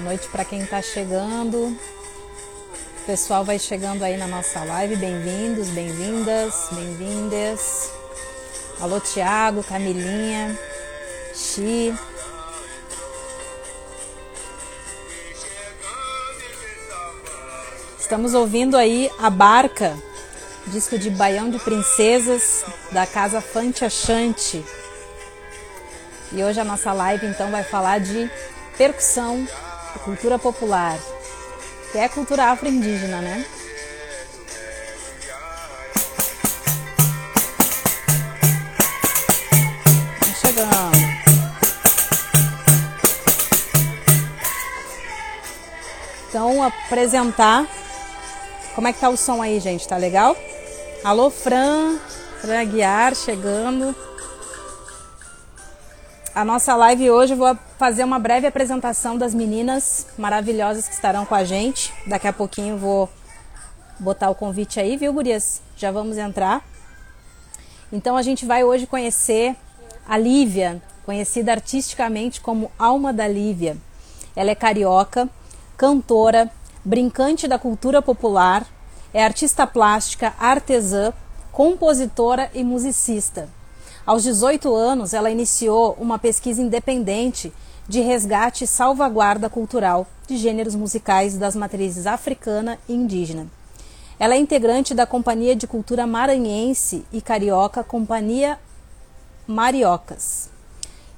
Boa noite para quem está chegando. O pessoal vai chegando aí na nossa live. Bem-vindos, bem-vindas, bem-vindas. Alô, Tiago, Camilinha, Xi. Estamos ouvindo aí a Barca, disco de Baião de Princesas da casa Fante Achante. E hoje a nossa live então vai falar de percussão cultura popular, que é a cultura afro-indígena, né? Vamos chegando. Então, apresentar. Como é que tá o som aí, gente? Tá legal? Alô, Fran, Fran Aguiar chegando. A nossa live hoje vou fazer uma breve apresentação das meninas maravilhosas que estarão com a gente. Daqui a pouquinho vou botar o convite aí, viu, gurias? Já vamos entrar. Então a gente vai hoje conhecer a Lívia, conhecida artisticamente como Alma da Lívia. Ela é carioca, cantora, brincante da cultura popular, é artista plástica, artesã, compositora e musicista. Aos 18 anos, ela iniciou uma pesquisa independente de resgate e salvaguarda cultural de gêneros musicais das matrizes africana e indígena. Ela é integrante da Companhia de Cultura Maranhense e Carioca Companhia Mariocas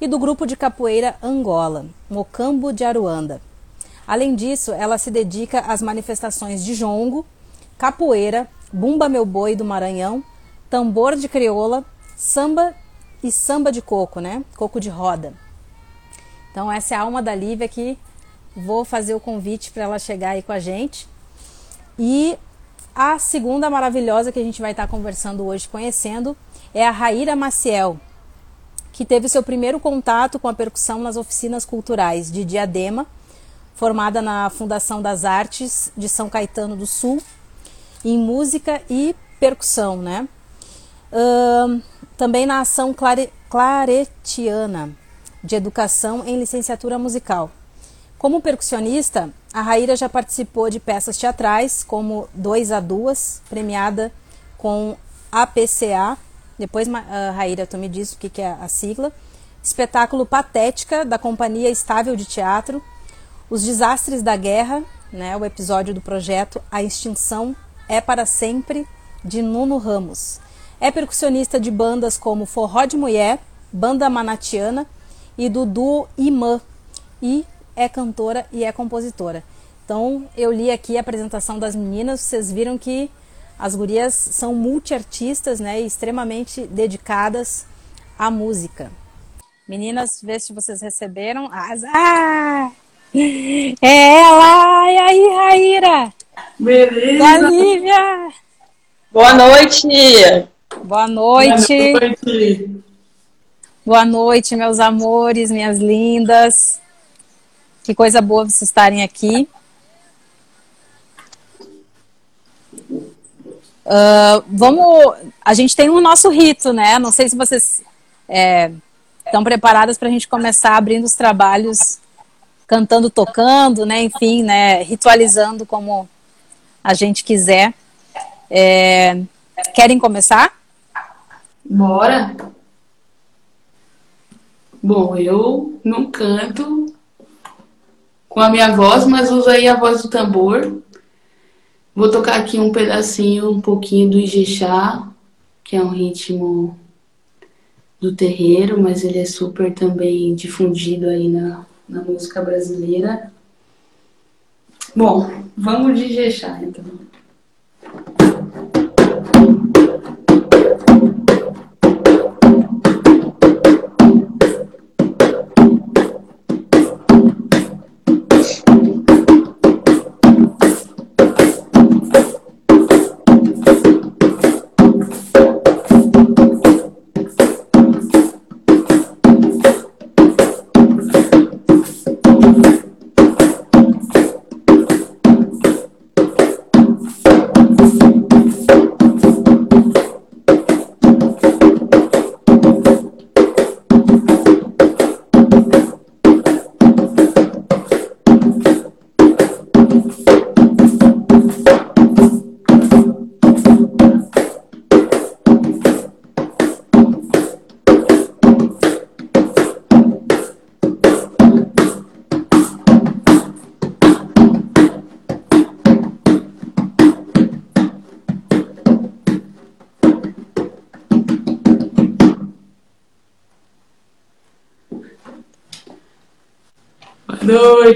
e do grupo de capoeira Angola, Mocambo de Aruanda. Além disso, ela se dedica às manifestações de jongo, capoeira, bumba meu boi do Maranhão, tambor de crioula, samba e samba de coco, né? Coco de roda. Então essa é a alma da Lívia que vou fazer o convite para ela chegar aí com a gente. E a segunda maravilhosa que a gente vai estar conversando hoje, conhecendo, é a Raíra Maciel, que teve seu primeiro contato com a percussão nas oficinas culturais de Diadema, formada na Fundação das Artes de São Caetano do Sul, em música e percussão, né? Uh, também na ação clare, claretiana, de Educação em Licenciatura Musical. Como percussionista, a Raíra já participou de peças teatrais como Dois a Duas, premiada com APCA. Depois, uh, Raíra, tu me diz o que, que é a sigla. Espetáculo Patética, da Companhia Estável de Teatro. Os Desastres da Guerra, né, o episódio do projeto A Extinção é para Sempre, de Nuno Ramos. É percussionista de bandas como Forró de Mulher, Banda Manatiana e do duo Imã e é cantora e é compositora. Então eu li aqui a apresentação das meninas, vocês viram que as gurias são multiartistas, né, e extremamente dedicadas à música. Meninas, vê se vocês receberam. Ah! É ela! E aí, Raíra? Beleza! E Lívia! Boa noite! Boa noite! Boa noite! Boa noite, meus amores, minhas lindas. Que coisa boa vocês estarem aqui. Uh, vamos. A gente tem o nosso rito, né? Não sei se vocês é, estão preparadas para a gente começar abrindo os trabalhos, cantando, tocando, né? Enfim, né? Ritualizando como a gente quiser. É, querem começar? Bora! Bom, eu não canto com a minha voz, mas uso aí a voz do tambor. Vou tocar aqui um pedacinho, um pouquinho do Ijexá, que é um ritmo do terreiro, mas ele é super também difundido aí na, na música brasileira. Bom, vamos de Ijexá então.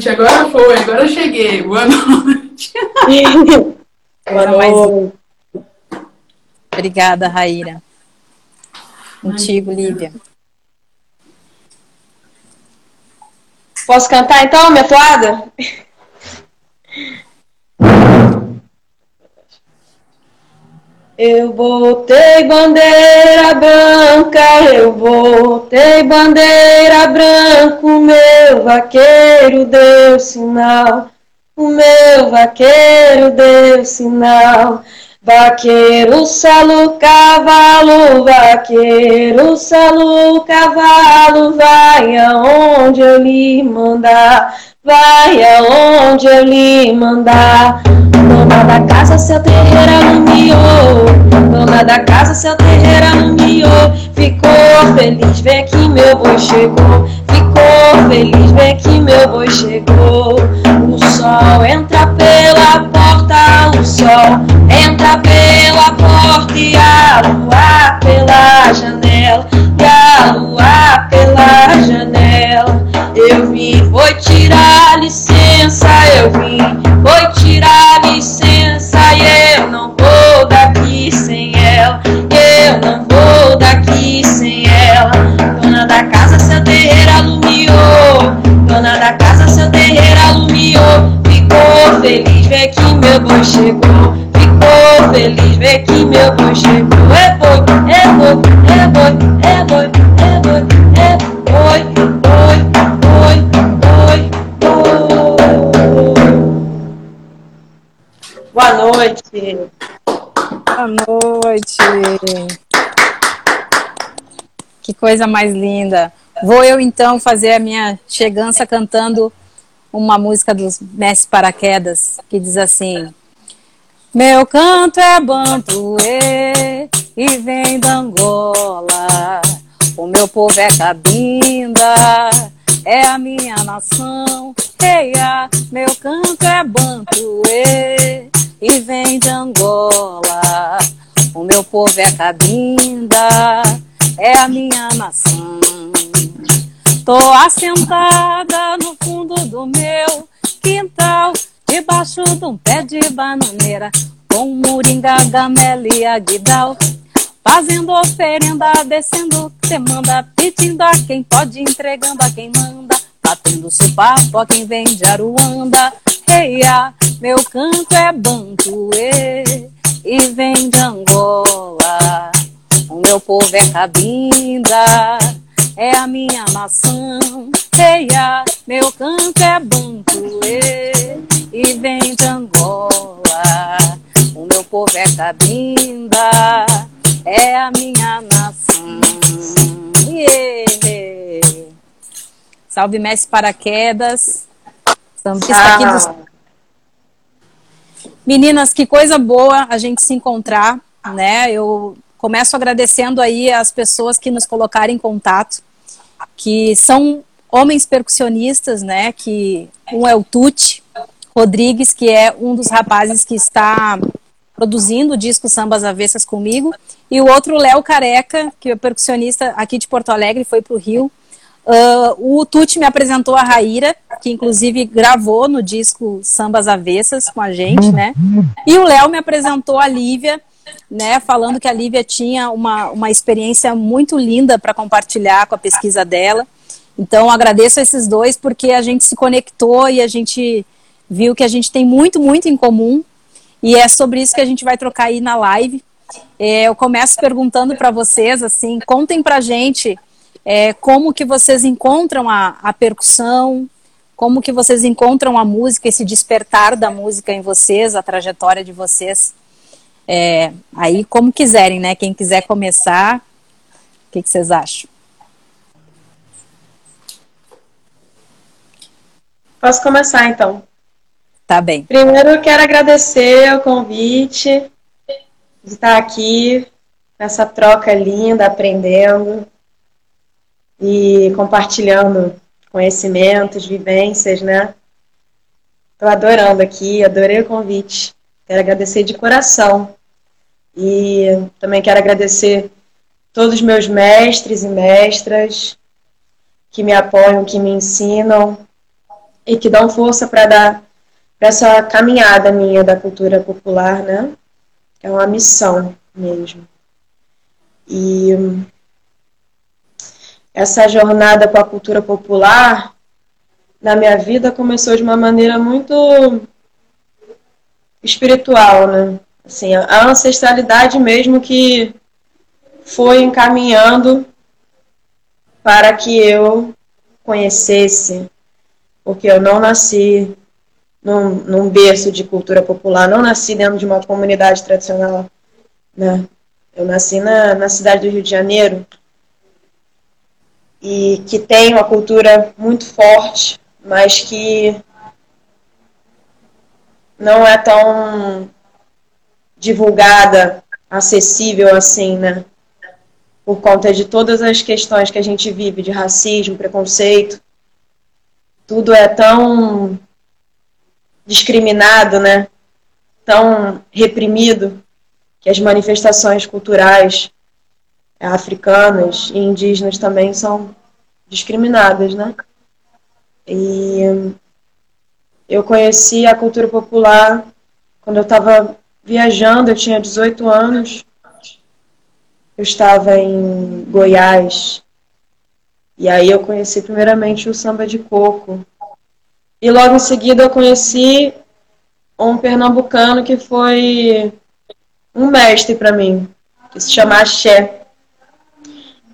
Noite, agora foi, agora eu cheguei. Boa noite. Boa noite. Obrigada, Raíra. Contigo, Lívia. Posso cantar então, minha toada? Eu botei bandeira branca, eu botei bandeira branca, o meu vaqueiro deu sinal, o meu vaqueiro deu sinal. Vaqueiro, salo, cavalo, vaqueiro, salo, cavalo, vai aonde eu lhe mandar, vai aonde eu lhe mandar. Dona da casa, seu terreiro alumiou, dona da casa, seu terreiro alumiou. Ficou feliz, vê que meu boi chegou, ficou feliz, vê que meu boi chegou. O sol entra pela porta, o sol entra pela porta e a lua pela janela, e a lua pela janela. Eu vim, vou tirar licença, eu vim, vou tirar licença e eu não vou daqui sem ela, eu não vou daqui sem ela. Dona da casa, seu terreiro alumiou, dona da casa, seu terreiro alumiou. Ficou feliz, vê que meu boi chegou. Ficou feliz, vê que Que coisa mais linda. Vou eu então fazer a minha chegança cantando uma música dos Mestres Paraquedas que diz assim: Meu canto é bantuê e vem da Angola. O meu povo é cabinda, é a minha nação. Eia, meu canto é bantuê e vem de Angola. O meu povo é cabinda, é a minha nação. Tô assentada no fundo do meu quintal, debaixo de um pé de bananeira, com moringa, gamela e aguidal. Fazendo oferenda, descendo, você manda, pedindo a quem pode, entregando a quem manda, batendo papo a quem vem de Aruanda. Reia, meu canto é bantuê e vem de Angola. O meu povo é cabinda, é a minha nação. Reia, meu canto é bantuê e vem de Angola. O meu povo é cabinda, é a minha nação. Yeah. Salve Mestre Paraquedas. Sambista aqui dos... Meninas, que coisa boa a gente se encontrar, né? Eu começo agradecendo aí as pessoas que nos colocaram em contato, que são homens percussionistas, né? Que um é o Tuti Rodrigues, que é um dos rapazes que está produzindo o disco Sambas Avessas comigo, e o outro Léo Careca, que é percussionista aqui de Porto Alegre, foi para o Rio. Uh, o Tuti me apresentou a Raíra, que inclusive gravou no disco Sambas Avessas com a gente, né? E o Léo me apresentou a Lívia, né? Falando que a Lívia tinha uma, uma experiência muito linda para compartilhar com a pesquisa dela. Então, agradeço a esses dois porque a gente se conectou e a gente viu que a gente tem muito, muito em comum. E é sobre isso que a gente vai trocar aí na live. É, eu começo perguntando para vocês, assim, contem pra gente é, como que vocês encontram a, a percussão, como que vocês encontram a música, esse despertar da música em vocês, a trajetória de vocês. É, aí, como quiserem, né? Quem quiser começar, o que, que vocês acham? Posso começar então? Tá bem. Primeiro, eu quero agradecer o convite de estar aqui nessa troca linda, aprendendo e compartilhando conhecimentos, vivências, né? Estou adorando aqui, adorei o convite. Quero agradecer de coração. E também quero agradecer todos os meus mestres e mestras que me apoiam, que me ensinam, e que dão força para dar para essa caminhada minha da cultura popular, né? É uma missão mesmo. E essa jornada com a cultura popular na minha vida começou de uma maneira muito espiritual, né? Assim, a ancestralidade mesmo que foi encaminhando para que eu conhecesse, porque eu não nasci num, num berço de cultura popular, não nasci dentro de uma comunidade tradicional, né? Eu nasci na, na cidade do Rio de Janeiro e que tem uma cultura muito forte, mas que não é tão divulgada, acessível assim, né? Por conta de todas as questões que a gente vive de racismo, preconceito. Tudo é tão discriminado, né? Tão reprimido que as manifestações culturais africanas e indígenas também são discriminadas, né? E eu conheci a cultura popular quando eu estava viajando, eu tinha 18 anos. Eu estava em Goiás. E aí eu conheci primeiramente o samba de coco. E logo em seguida eu conheci um pernambucano que foi um mestre para mim, que se chama Axé.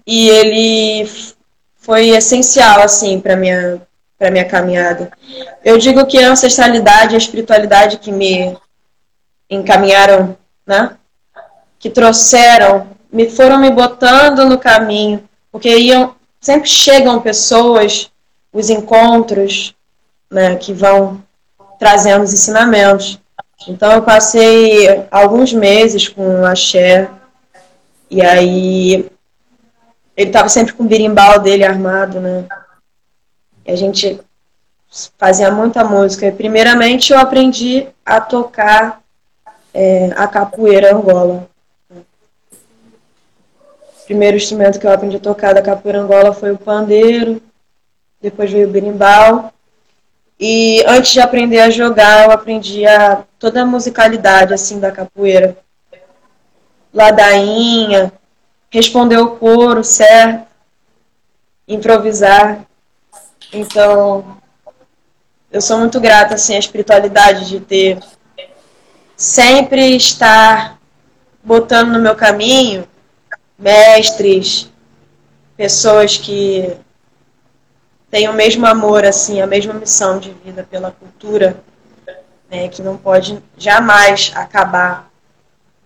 E ele foi essencial assim para minha para minha caminhada. Eu digo que a ancestralidade a espiritualidade que me encaminharam, né? Que trouxeram, me foram me botando no caminho, porque iam sempre chegam pessoas, os encontros, né, que vão trazendo os ensinamentos. Então eu passei alguns meses com o axé, e aí ele estava sempre com o birimbau dele armado, né? E a gente fazia muita música. E primeiramente eu aprendi a tocar é, a capoeira angola. O primeiro instrumento que eu aprendi a tocar da capoeira angola foi o pandeiro, depois veio o berimbau. E antes de aprender a jogar, eu aprendi a, toda a musicalidade assim da capoeira. Ladainha, responder o coro certo, improvisar. Então, eu sou muito grata assim à espiritualidade de ter sempre estar botando no meu caminho mestres, pessoas que têm o mesmo amor assim, a mesma missão de vida pela cultura, né, que não pode jamais acabar.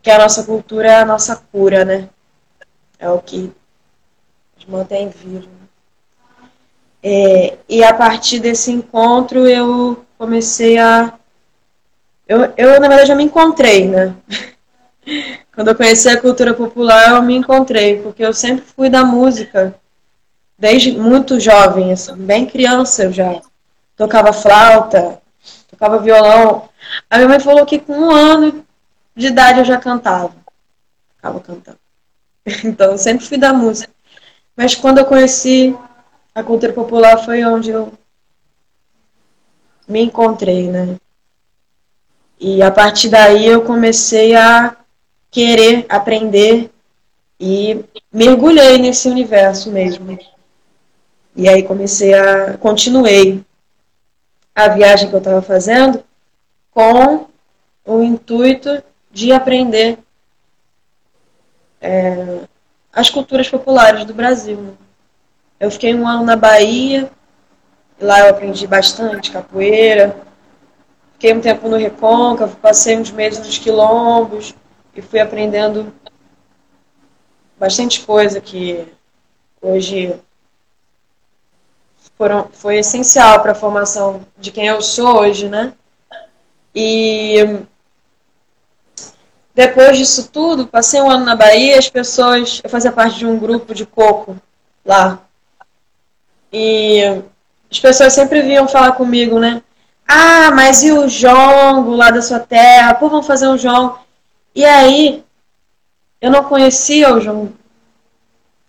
Que a nossa cultura é a nossa cura, né? É o que nos mantém vivos. É, e a partir desse encontro eu comecei a. Eu, eu, na verdade, eu me encontrei, né? Quando eu conheci a cultura popular, eu me encontrei, porque eu sempre fui da música, desde muito jovem, assim, bem criança eu já tocava flauta, tocava violão. A minha mãe falou que com um ano de idade eu já cantava. Ficava cantando. Então, eu sempre fui da música. Mas quando eu conheci a cultura popular foi onde eu me encontrei, né? E a partir daí eu comecei a querer aprender e mergulhei nesse universo mesmo. E aí comecei a continuei a viagem que eu estava fazendo com o intuito de aprender é, as culturas populares do Brasil. Né? Eu fiquei um ano na Bahia, lá eu aprendi bastante capoeira. Fiquei um tempo no Recôncavo, passei uns meses nos quilombos e fui aprendendo bastante coisa que hoje foram, foi essencial para a formação de quem eu sou hoje, né? E depois disso tudo, passei um ano na Bahia, as pessoas, eu fazia parte de um grupo de coco lá. E as pessoas sempre vinham falar comigo, né? Ah, mas e o jongo lá da sua terra? Pô, vamos fazer um jongo. E aí, eu não conhecia o jongo.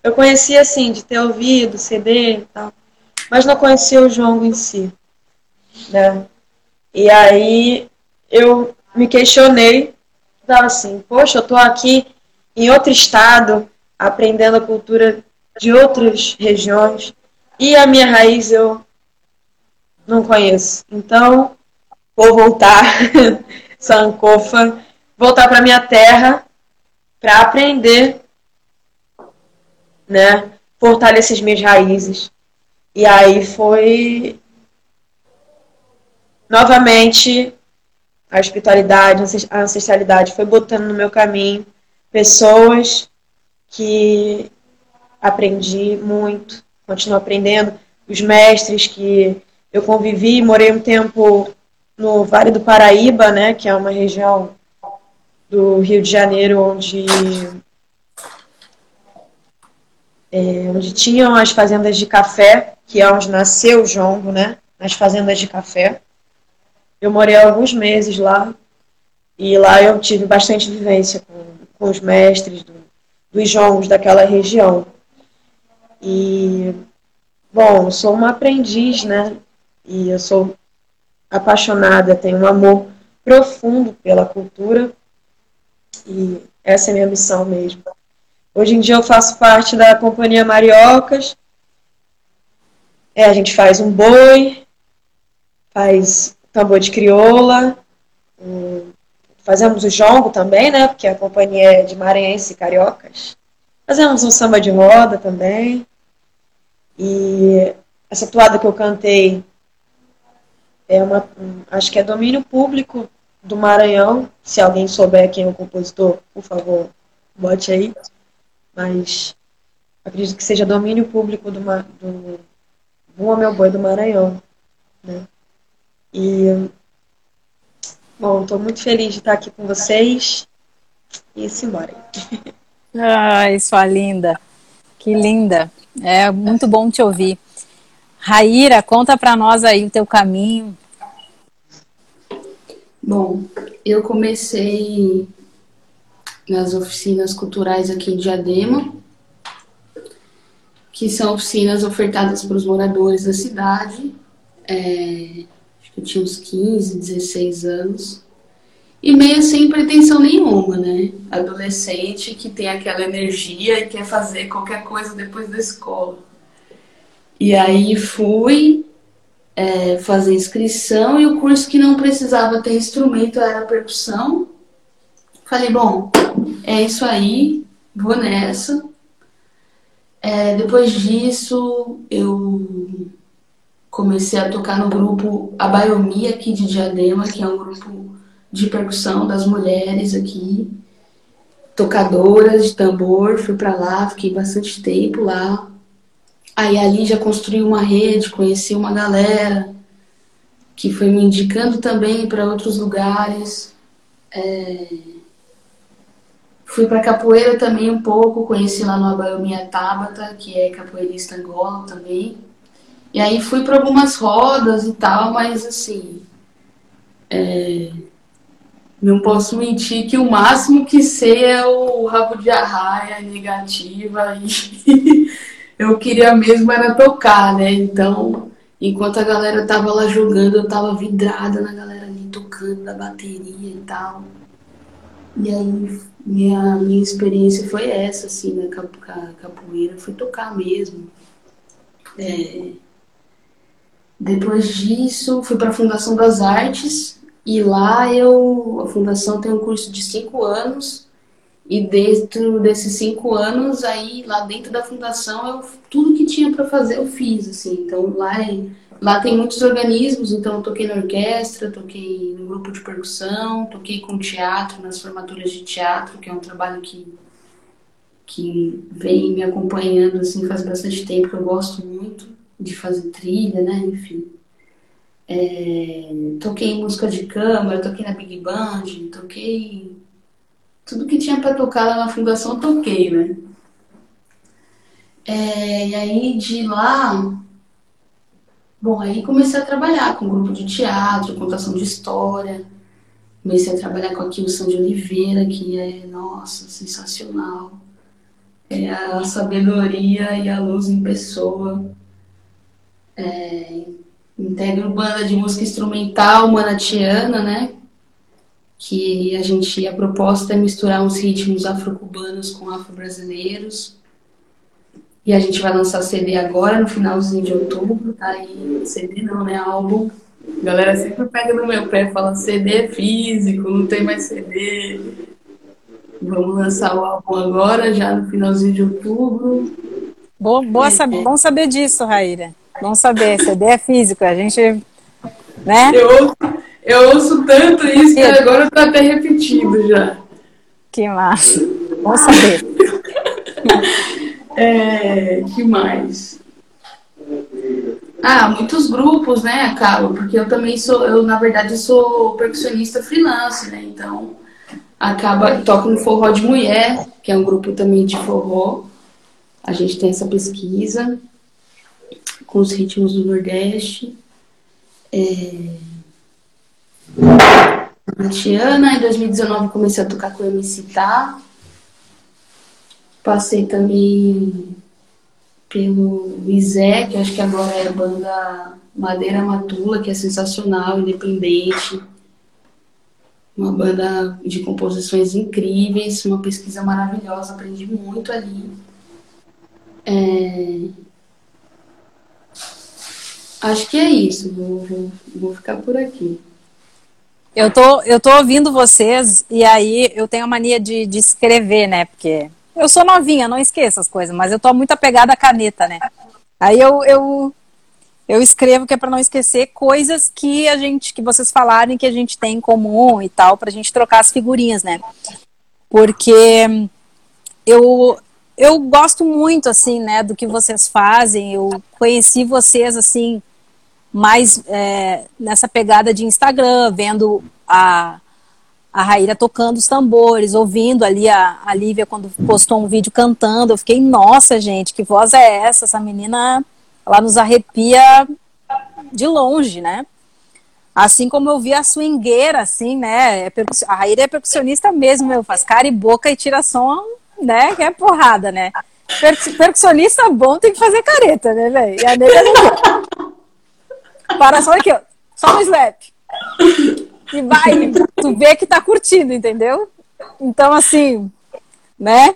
Eu conhecia, assim, de ter ouvido, CD e tal. Mas não conhecia o jongo em si. né? E aí eu me questionei, então, assim, poxa, eu estou aqui em outro estado, aprendendo a cultura de outras regiões, e a minha raiz eu não conheço. Então, vou voltar, Sankofa, voltar para minha terra para aprender, né? Fortalecer as minhas raízes. E aí foi novamente a espiritualidade, a ancestralidade foi botando no meu caminho pessoas que aprendi muito, continuo aprendendo, os mestres que eu convivi, morei um tempo no Vale do Paraíba, né, que é uma região do Rio de Janeiro onde é, onde tinham as fazendas de café, que é onde nasceu o jongo, né, nas fazendas de café. Eu morei alguns meses lá e lá eu tive bastante vivência com, com os mestres do, dos jongos daquela região. E, bom, sou uma aprendiz, né? E eu sou apaixonada, tenho um amor profundo pela cultura e essa é minha missão mesmo. Hoje em dia eu faço parte da Companhia Mariocas. É, a gente faz um boi, faz tambor de crioula, um, fazemos o jongo também, né? Porque a companhia é de maranhense e cariocas. Fazemos um samba de roda também. E essa toada que eu cantei é uma, acho que é domínio público do Maranhão. Se alguém souber quem é o compositor, por favor, bote aí. Mas acredito que seja domínio público do, do Boa Meu Boi do Maranhão. Né? E, bom, estou muito feliz de estar aqui com vocês. E simbora. Ai, sua linda. Que linda. É muito bom te ouvir. Raíra, conta para nós aí o teu caminho. Bom, eu comecei nas oficinas culturais aqui em Diadema, que são oficinas ofertadas para os moradores da cidade. É, acho que eu tinha uns 15, 16 anos. E meio sem pretensão nenhuma, né? Adolescente que tem aquela energia e quer fazer qualquer coisa depois da escola. E aí fui é, fazer inscrição e o curso que não precisava ter instrumento era percussão. Falei, bom, é isso aí, vou nessa. É, depois disso, eu comecei a tocar no grupo Abaiomi aqui de Diadema, que é um grupo de percussão das mulheres aqui, tocadoras de tambor. Fui para lá, fiquei bastante tempo lá. Aí ali já construí uma rede, conheci uma galera que foi me indicando também para outros lugares. É... Fui para capoeira também um pouco, conheci lá no Abaiominha Tabata, que é capoeirista angola também. E aí fui para algumas rodas e tal, mas assim. É... Não posso mentir que o máximo que sei é o rabo de arraia negativa e eu queria mesmo era tocar, né? Então, enquanto a galera tava lá jogando, eu tava vidrada na galera ali tocando na bateria e tal. E aí, minha, minha experiência foi essa, assim, na capoeira, foi tocar mesmo. É... Depois disso, fui para a Fundação das Artes e lá eu, a fundação tem um curso de cinco anos e dentro desses cinco anos, aí lá dentro da fundação, eu, tudo que tinha para fazer eu fiz, assim. Então lá, é, lá tem muitos organismos, então toquei na orquestra, toquei no grupo de percussão, toquei com teatro, nas formaturas de teatro, que é um trabalho que, que vem me acompanhando, assim, faz bastante tempo, que eu gosto muito de fazer trilha, né, enfim. É, toquei em música de câmara, toquei na Big Band, toquei tudo que tinha para tocar lá na fundação eu toquei, né? É, e aí de lá, bom, aí comecei a trabalhar com grupo de teatro, contação de história. Comecei a trabalhar com a Kilson de Oliveira, que é, nossa, sensacional. É a sabedoria e a luz em pessoa. É, Integro banda de música instrumental manatiana, né? Que a gente, a proposta é misturar uns ritmos afro-cubanos com afro-brasileiros. E a gente vai lançar CD agora, no finalzinho de outubro, tá aí. CD não, né? Álbum. A galera sempre pega no meu pé e fala CD é físico, não tem mais CD. Vamos lançar o álbum agora, já no finalzinho de outubro. Boa, boa saber, bom saber disso, Raíra. Bom saber, CD é físico, a gente. Né? Eu eu ouço tanto isso que agora tá até repetido já. Que massa. Bom saber. é, que mais? Ah, muitos grupos, né, acaba, porque eu também sou, eu na verdade sou percussionista freelance, né? Então acaba toco no Forró de Mulher, que é um grupo também de forró. A gente tem essa pesquisa com os ritmos do Nordeste. É... Tiana, em 2019 comecei a tocar com o MC Tá. Passei também pelo Isé, que acho que agora é a banda Madeira Matula, que é sensacional, independente. Uma banda de composições incríveis, uma pesquisa maravilhosa, aprendi muito ali. É... Acho que é isso, vou, vou, vou ficar por aqui. Eu tô, eu tô ouvindo vocês e aí eu tenho a mania de, de escrever, né? Porque eu sou novinha, não esqueço as coisas, mas eu tô muito apegada à caneta, né? Aí eu, eu, eu escrevo que é para não esquecer coisas que a gente, que vocês falaram que a gente tem em comum e tal, pra gente trocar as figurinhas, né? Porque eu, eu gosto muito, assim, né, do que vocês fazem. Eu conheci vocês, assim, mais é, nessa pegada de Instagram, vendo a, a Raíra tocando os tambores, ouvindo ali a, a Lívia quando postou um vídeo cantando. Eu fiquei, nossa, gente, que voz é essa? Essa menina, ela nos arrepia de longe, né? Assim como eu vi a swingueira, assim, né? É a Raíra é percussionista mesmo, meu, faz cara e boca e tira som, né? Que é porrada, né? Percussionista bom tem que fazer careta, né, velho? E a nega não para só aqui, ó. Só no slap. E vai, tu vê que tá curtindo, entendeu? Então, assim, né?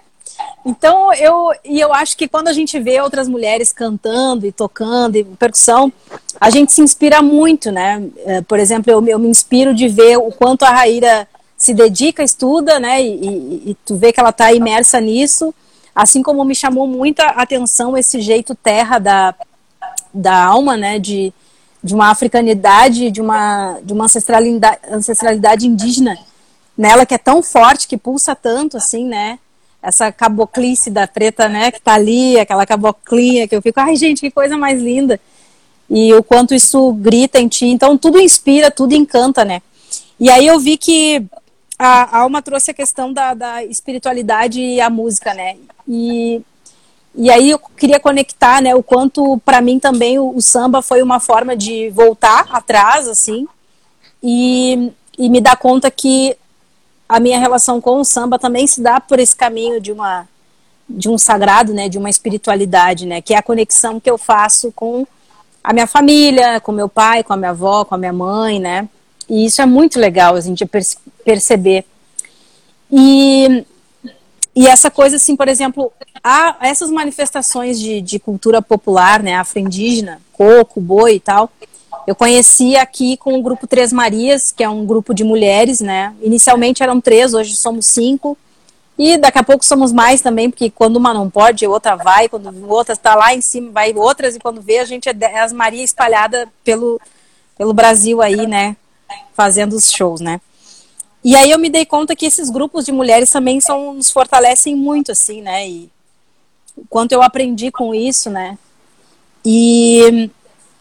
Então, eu, e eu acho que quando a gente vê outras mulheres cantando e tocando e percussão, a gente se inspira muito, né? É, por exemplo, eu, eu me inspiro de ver o quanto a Raíra se dedica, estuda, né? E, e, e tu vê que ela tá imersa nisso. Assim como me chamou muita atenção esse jeito terra da, da alma, né? De, de uma africanidade, de uma, de uma ancestralidade, ancestralidade indígena nela que é tão forte, que pulsa tanto, assim, né? Essa caboclice da preta, né, que tá ali, aquela caboclinha que eu fico, ai gente, que coisa mais linda. E o quanto isso grita em ti. Então, tudo inspira, tudo encanta, né? E aí eu vi que a Alma trouxe a questão da, da espiritualidade e a música, né? E e aí eu queria conectar, né, o quanto para mim também o, o, samba foi uma forma de voltar atrás, assim, e, e me dar conta que a minha relação com o samba também se dá por esse caminho de uma de um sagrado, né, de uma espiritualidade, né, que é a conexão que eu faço com a minha família, com meu pai, com a minha avó, com a minha mãe, né, e isso é muito legal a gente perceber. E e essa coisa, assim, por exemplo, há essas manifestações de, de cultura popular, né, afro-indígena, coco, boi e tal, eu conheci aqui com o grupo Três Marias, que é um grupo de mulheres, né, inicialmente eram três, hoje somos cinco, e daqui a pouco somos mais também, porque quando uma não pode, outra vai, quando outra está lá em cima, vai outras, e quando vê, a gente é, as Maria espalhada pelo, pelo Brasil aí, né, fazendo os shows, né. E aí eu me dei conta que esses grupos de mulheres também são, nos fortalecem muito, assim, né? E o quanto eu aprendi com isso, né? E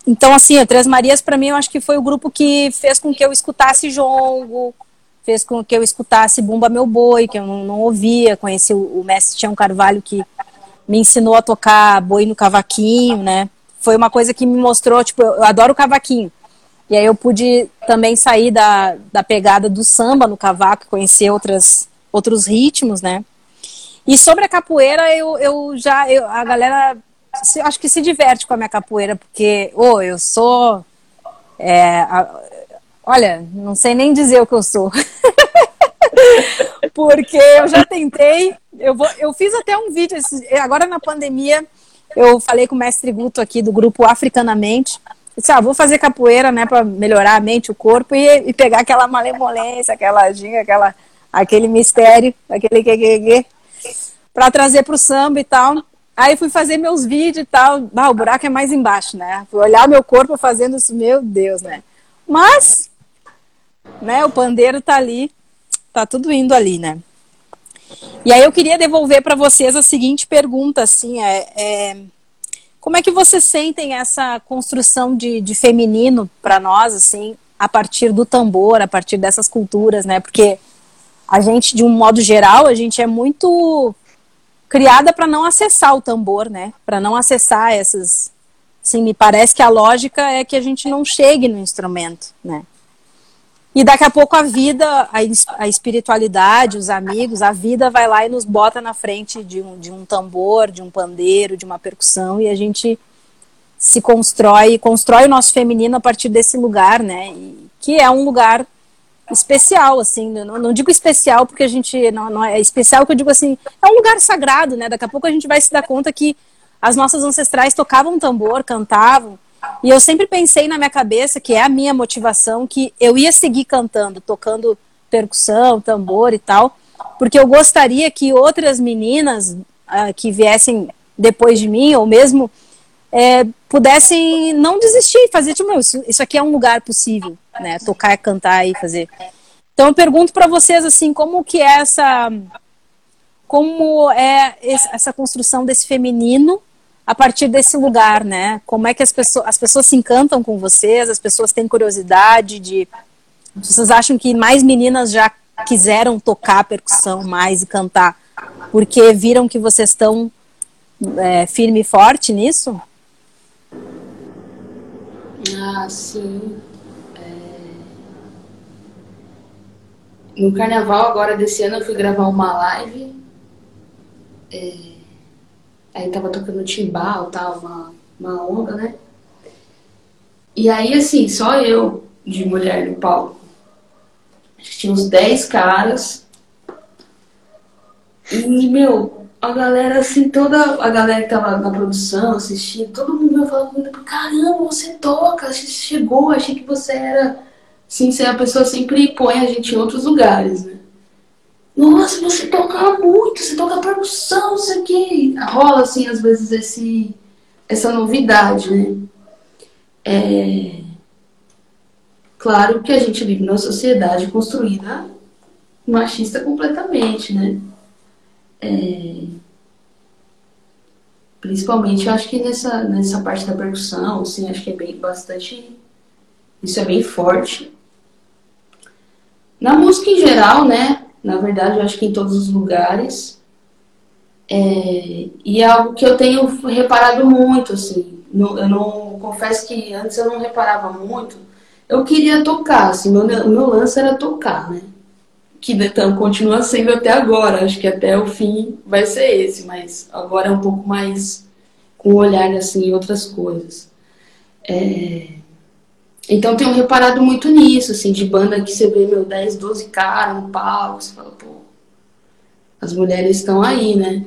então, assim, a Três Marias, para mim, eu acho que foi o grupo que fez com que eu escutasse jongo, fez com que eu escutasse Bumba Meu Boi, que eu não, não ouvia. Conheci o, o mestre Tião Carvalho, que me ensinou a tocar boi no cavaquinho, né? Foi uma coisa que me mostrou, tipo, eu, adoro o cavaquinho. E aí eu pude também sair da, da pegada do samba no cavaco, conhecer outras, outros ritmos, né? E sobre a capoeira, eu, eu já. Eu, a galera se, acho que se diverte com a minha capoeira, porque, ô, oh, eu sou É, a, olha, não sei nem dizer o que eu sou. Porque eu já tentei, eu, vou, eu fiz até um vídeo, agora na pandemia, eu falei com o mestre Guto aqui do grupo Africanamente. Disse, ah, vou fazer capoeira, né, para melhorar a mente, o corpo e, e pegar aquela malemolência, aquela ginga, aquela, aquele mistério, aquele que, que, que para trazer para o samba e tal. Aí fui fazer meus vídeos e tal. Ah, o buraco é mais embaixo, né? Fui olhar meu corpo fazendo isso, meu Deus, né? Mas, né, o pandeiro tá ali, tá tudo indo ali, né? E aí eu queria devolver para vocês a seguinte pergunta, assim, é, é, como é que vocês sentem essa construção de, de feminino para nós, assim, a partir do tambor, a partir dessas culturas, né? Porque a gente, de um modo geral, a gente é muito criada para não acessar o tambor, né? Para não acessar essas. Sim, me parece que a lógica é que a gente não chegue no instrumento, né? E daqui a pouco a vida, a, espiritualidade, os amigos, a vida vai lá e nos bota na frente de um, de um tambor, de um pandeiro, de uma percussão, e a gente se constrói, constrói o nosso feminino a partir desse lugar, né? E, que é um lugar especial, assim, não, não, digo especial porque a gente, não, não, é especial que eu digo assim, é um lugar sagrado, né, daqui a pouco a gente vai se dar conta que as nossas ancestrais tocavam tambor, cantavam, e eu sempre pensei na minha cabeça, que é a minha motivação, que eu ia seguir cantando, tocando percussão, tambor e tal, porque eu gostaria que outras meninas uh, que viessem depois de mim, ou mesmo é, pudessem não desistir, fazer tipo, isso, isso aqui é um lugar possível, né? Tocar, cantar e fazer. Então eu pergunto para vocês assim, como que é essa como é essa construção desse feminino a partir desse lugar, né? Como é que as pessoas, as pessoas se encantam com vocês, as pessoas têm curiosidade de vocês acham que mais meninas já quiseram tocar percussão mais e cantar porque viram que vocês estão é, firme e forte nisso? Ah, sim. É... No carnaval agora desse ano eu fui gravar uma live. É... Aí tava tocando timbal, tal, uma, uma onda, né? E aí, assim, só eu de mulher no palco. Acho que tinha uns 10 caras. E, meu, a galera, assim, toda a galera que tava na produção, assistindo, todo mundo falando, caramba, você toca, gente chegou, achei que você era, assim, ser a pessoa sempre põe a gente em outros lugares, né? Nossa, você toca muito, você toca percussão, isso aqui. Rola, assim, às vezes, esse, essa novidade, né? É... Claro que a gente vive numa sociedade construída machista completamente, né? É, principalmente, eu acho que nessa, nessa parte da percussão, assim, acho que é bem bastante. Isso é bem forte. Na música em geral, né? Na verdade, eu acho que em todos os lugares. É, e é algo que eu tenho reparado muito, assim. Eu não confesso que antes eu não reparava muito. Eu queria tocar, assim, meu, meu lance era tocar, né? que então, continua sendo até agora. Acho que até o fim vai ser esse, mas agora é um pouco mais com olhar assim em outras coisas. É... Então tenho reparado muito nisso, assim, de banda que você vê, meu, 10, 12 caras no palco, você fala, pô, as mulheres estão aí, né?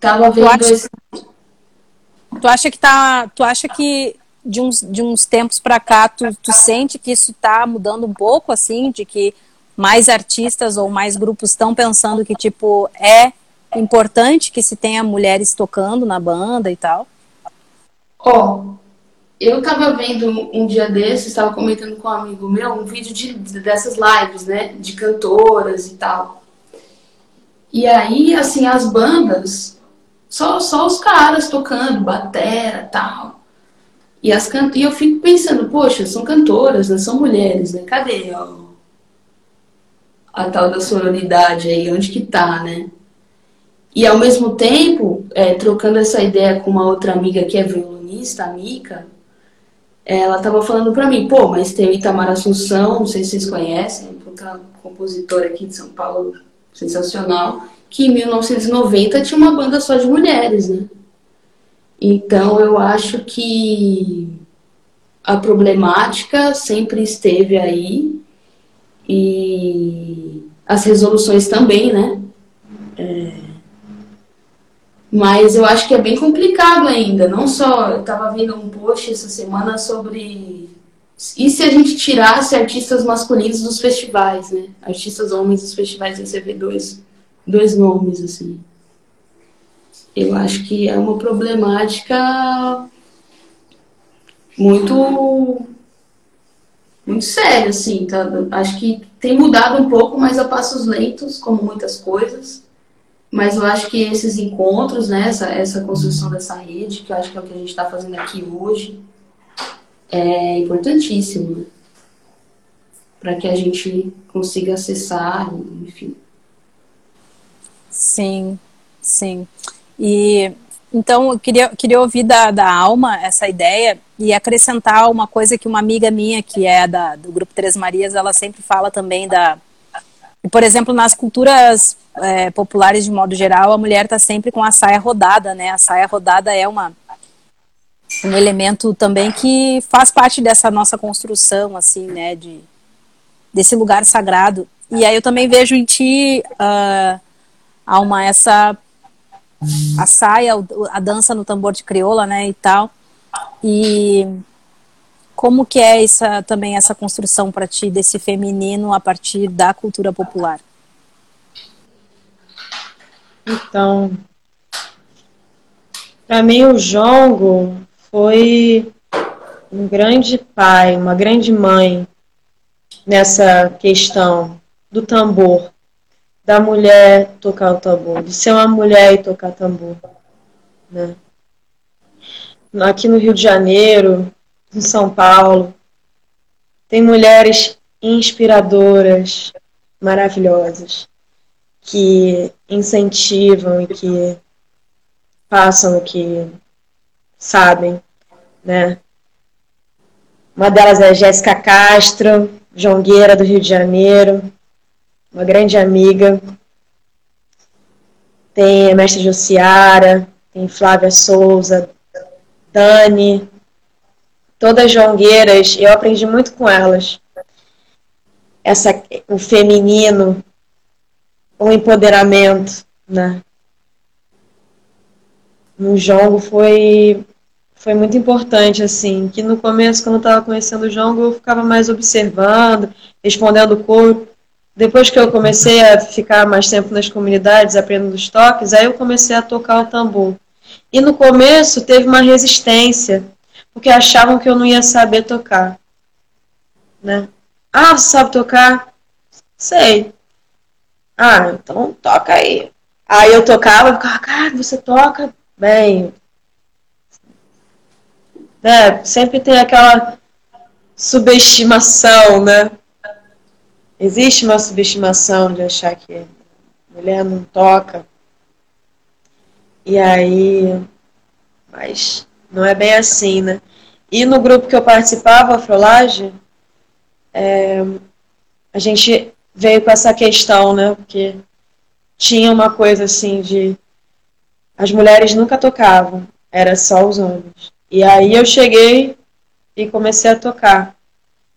Tava vendo tu acha, esse... tu acha que tá. Tu acha que de uns, de uns tempos pra cá tu, tu sente que isso tá mudando um pouco, assim, de que mais artistas ou mais grupos estão pensando que, tipo, é importante que se tenha mulheres tocando na banda e tal? Ó, oh, eu tava vendo um dia desses, estava comentando com um amigo meu, um vídeo de, dessas lives, né, de cantoras e tal. E aí, assim, as bandas, só, só os caras tocando, batera tal. E, as e eu fico pensando, poxa, são cantoras, né? são mulheres, né? Cadê? Ó? a tal da sororidade aí, onde que tá, né? E ao mesmo tempo, é, trocando essa ideia com uma outra amiga que é violonista, a Mica, ela tava falando para mim, pô, mas tem o Itamar Assunção, não sei se vocês conhecem, puta compositor aqui de São Paulo, sensacional, que em 1990 tinha uma banda só de mulheres, né? Então eu acho que a problemática sempre esteve aí e as resoluções também, né? É, mas eu acho que é bem complicado ainda. Não só. Eu estava vendo um post essa semana sobre. E se a gente tirasse artistas masculinos dos festivais, né? Artistas homens dos festivais, vê dois, dois nomes, assim. Eu acho que é uma problemática muito muito séria, assim, tá? Acho que tem mudado um pouco, mas a passos lentos, como muitas coisas. Mas eu acho que esses encontros, né, essa, essa construção dessa rede, que eu acho que é o que a gente está fazendo aqui hoje, é importantíssimo, né? Para que a gente consiga acessar, enfim. Sim, sim. E então eu queria, queria ouvir da, da Alma essa ideia e acrescentar uma coisa que uma amiga minha, que é da, do Grupo Três Marias, ela sempre fala também da. Por exemplo, nas culturas é, populares de modo geral, a mulher está sempre com a saia rodada, né? A saia rodada é uma um elemento também que faz parte dessa nossa construção, assim, né? De, desse lugar sagrado. E aí eu também vejo em ti, uh, Alma, essa a saia, a dança no tambor de crioula, né, e tal. E como que é essa também essa construção para ti desse feminino a partir da cultura popular? Então, para mim o jongo foi um grande pai, uma grande mãe nessa questão do tambor, da mulher tocar o tambor, de ser uma mulher e tocar tambor, né? Aqui no Rio de Janeiro, em São Paulo, tem mulheres inspiradoras, maravilhosas, que incentivam e que passam o que sabem, né? Uma delas é Jéssica Castro, jongueira do Rio de Janeiro, uma grande amiga. Tem a mestre Josiara, tem Flávia Souza, Dani, todas jongueiras, eu aprendi muito com elas. Essa, o feminino, o empoderamento, né? No jongo foi foi muito importante, assim, que no começo, quando eu estava conhecendo o jongo, eu ficava mais observando, respondendo o corpo. Depois que eu comecei a ficar mais tempo nas comunidades, aprendendo os toques, aí eu comecei a tocar o tambor. E no começo teve uma resistência, porque achavam que eu não ia saber tocar. Né? Ah, você sabe tocar? Sei. Ah, então toca aí. Aí eu tocava e ficava, cara, você toca bem. Né? Sempre tem aquela subestimação, né? Existe uma subestimação de achar que mulher não toca. E aí. Mas não é bem assim, né? E no grupo que eu participava, Frolage, é, a gente veio com essa questão, né? Porque tinha uma coisa assim de. As mulheres nunca tocavam, era só os homens. E aí eu cheguei e comecei a tocar.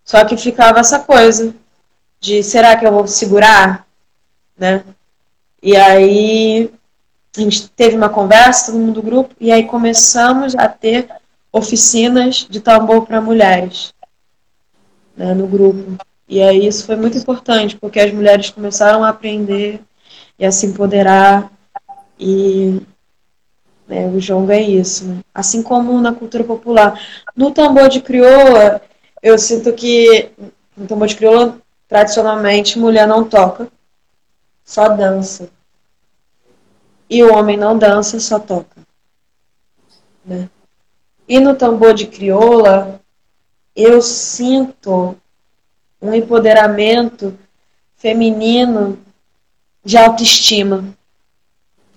Só que ficava essa coisa de será que eu vou segurar? Né? E aí a gente teve uma conversa, todo mundo do grupo, e aí começamos a ter oficinas de tambor para mulheres né, no grupo. E aí isso foi muito importante, porque as mulheres começaram a aprender e a se empoderar e né, o jongo é isso. Né? Assim como na cultura popular. No tambor de crioula, eu sinto que no tambor de crioula Tradicionalmente, mulher não toca, só dança. E o homem não dança, só toca. Né? E no tambor de crioula, eu sinto um empoderamento feminino de autoestima.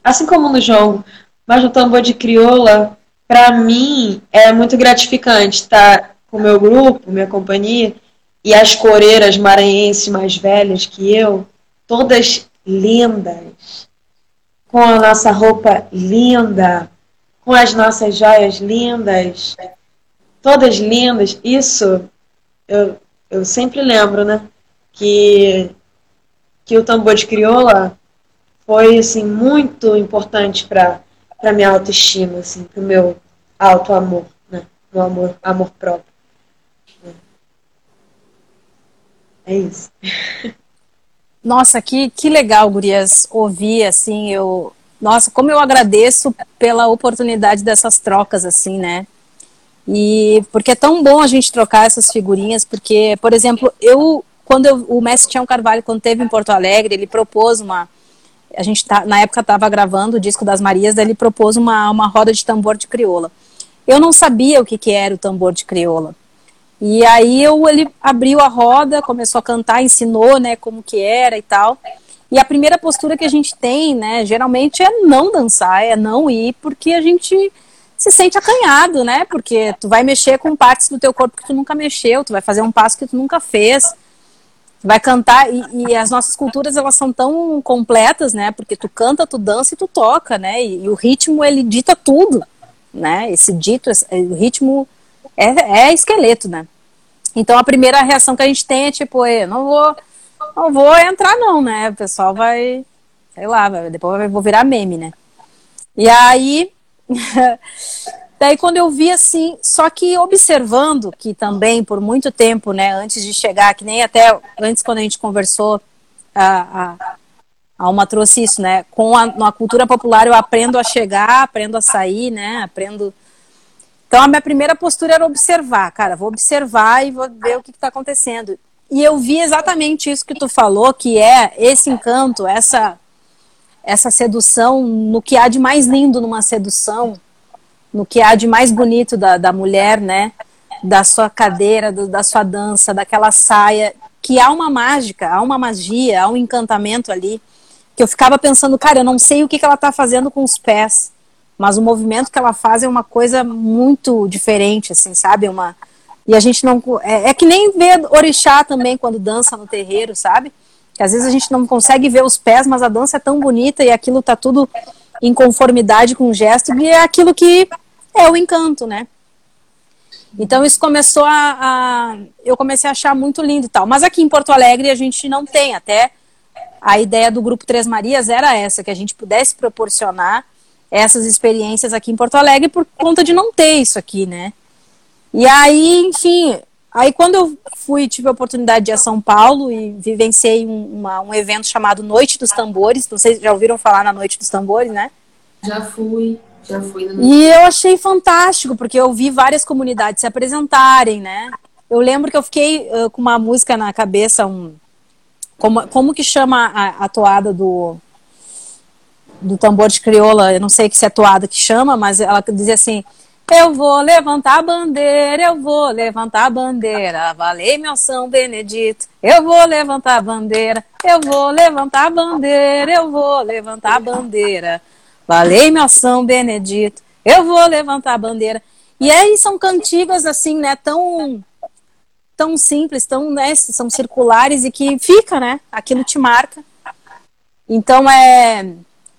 Assim como no jogo, mas no tambor de crioula, para mim é muito gratificante estar com o meu grupo, minha companhia, e as coreiras maranhenses mais velhas que eu, todas lindas, com a nossa roupa linda, com as nossas joias lindas, todas lindas. Isso eu, eu sempre lembro, né? Que, que o tambor de crioula foi assim muito importante para para minha autoestima, assim, para o meu auto amor, né? Meu amor, amor próprio. É isso. Nossa, que, que legal, Gurias, ouvir, assim, eu... Nossa, como eu agradeço pela oportunidade dessas trocas, assim, né? E porque é tão bom a gente trocar essas figurinhas, porque, por exemplo, eu, quando eu, o mestre Tião Carvalho, quando teve em Porto Alegre, ele propôs uma... A gente, tá, na época, estava gravando o disco das Marias, ele propôs uma, uma roda de tambor de crioula. Eu não sabia o que, que era o tambor de crioula. E aí eu, ele abriu a roda, começou a cantar, ensinou, né, como que era e tal. E a primeira postura que a gente tem, né, geralmente é não dançar, é não ir, porque a gente se sente acanhado, né? Porque tu vai mexer com partes do teu corpo que tu nunca mexeu, tu vai fazer um passo que tu nunca fez, tu vai cantar e, e as nossas culturas elas são tão completas, né? Porque tu canta, tu dança e tu toca, né? E, e o ritmo ele dita tudo, né? Esse dito, esse, o ritmo é, é esqueleto, né? Então a primeira reação que a gente tem é tipo, não vou, não vou entrar não, né? O pessoal vai, sei lá, depois eu vou virar meme, né? E aí, daí quando eu vi assim, só que observando que também por muito tempo, né, antes de chegar, que nem até antes quando a gente conversou, a, a, a Alma trouxe isso, né? Com a, cultura popular eu aprendo a chegar, aprendo a sair, né? Aprendo então a minha primeira postura era observar, cara, vou observar e vou ver o que está acontecendo. E eu vi exatamente isso que tu falou, que é esse encanto, essa essa sedução, no que há de mais lindo numa sedução, no que há de mais bonito da, da mulher, né? Da sua cadeira, do, da sua dança, daquela saia, que há uma mágica, há uma magia, há um encantamento ali, que eu ficava pensando, cara, eu não sei o que, que ela está fazendo com os pés mas o movimento que ela faz é uma coisa muito diferente, assim, sabe? Uma e a gente não é, é que nem ver orixá também quando dança no terreiro, sabe? Que às vezes a gente não consegue ver os pés, mas a dança é tão bonita e aquilo tá tudo em conformidade com o gesto e é aquilo que é o encanto, né? Então isso começou a, a, eu comecei a achar muito lindo e tal. Mas aqui em Porto Alegre a gente não tem até a ideia do grupo Três Marias era essa que a gente pudesse proporcionar essas experiências aqui em Porto Alegre por conta de não ter isso aqui, né? E aí, enfim, aí quando eu fui, tive a oportunidade de ir a São Paulo e vivenciei um, uma, um evento chamado Noite dos Tambores, vocês já ouviram falar na Noite dos Tambores, né? Já fui, já fui. E eu achei fantástico, porque eu vi várias comunidades se apresentarem, né? Eu lembro que eu fiquei uh, com uma música na cabeça, um, como, como que chama a, a toada do do tambor de crioula, eu não sei que se é toada que chama, mas ela dizia assim: Eu vou levantar a bandeira, eu vou levantar a bandeira, valei meu São Benedito. Eu vou levantar a bandeira, eu vou levantar a bandeira, eu vou levantar a bandeira, valei meu São Benedito. Eu vou levantar a bandeira. E aí são cantigas assim, né, tão tão simples, tão, né, são circulares e que fica, né? Aquilo te marca. Então é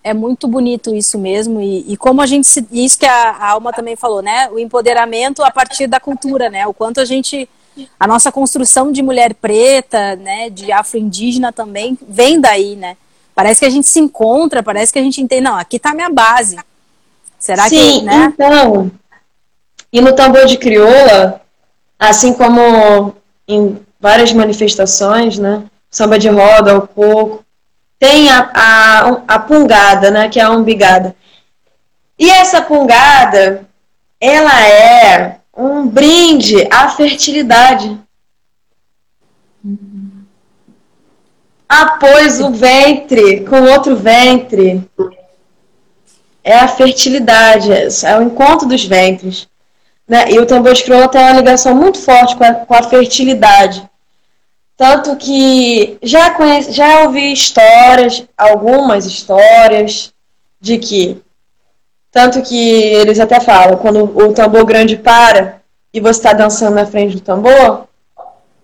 é muito bonito isso mesmo e, e como a gente se, isso que a, a, Alma também falou, né? O empoderamento a partir da cultura, né? O quanto a gente a nossa construção de mulher preta, né, de afro-indígena também vem daí, né? Parece que a gente se encontra, parece que a gente entende, não, aqui está a minha base. Será Sim, que, né? então, e no tambor de crioula, assim como em várias manifestações, né? Samba de roda, o coco, tem a, a, a pungada, né, que é a umbigada. E essa pungada, ela é um brinde à fertilidade. Após o ventre com outro ventre. É a fertilidade, é o encontro dos ventres. Né? E o tambor crioula tem uma ligação muito forte com a, com a fertilidade. Tanto que já, conheci, já ouvi histórias, algumas histórias, de que. Tanto que eles até falam, quando o tambor grande para e você está dançando na frente do tambor,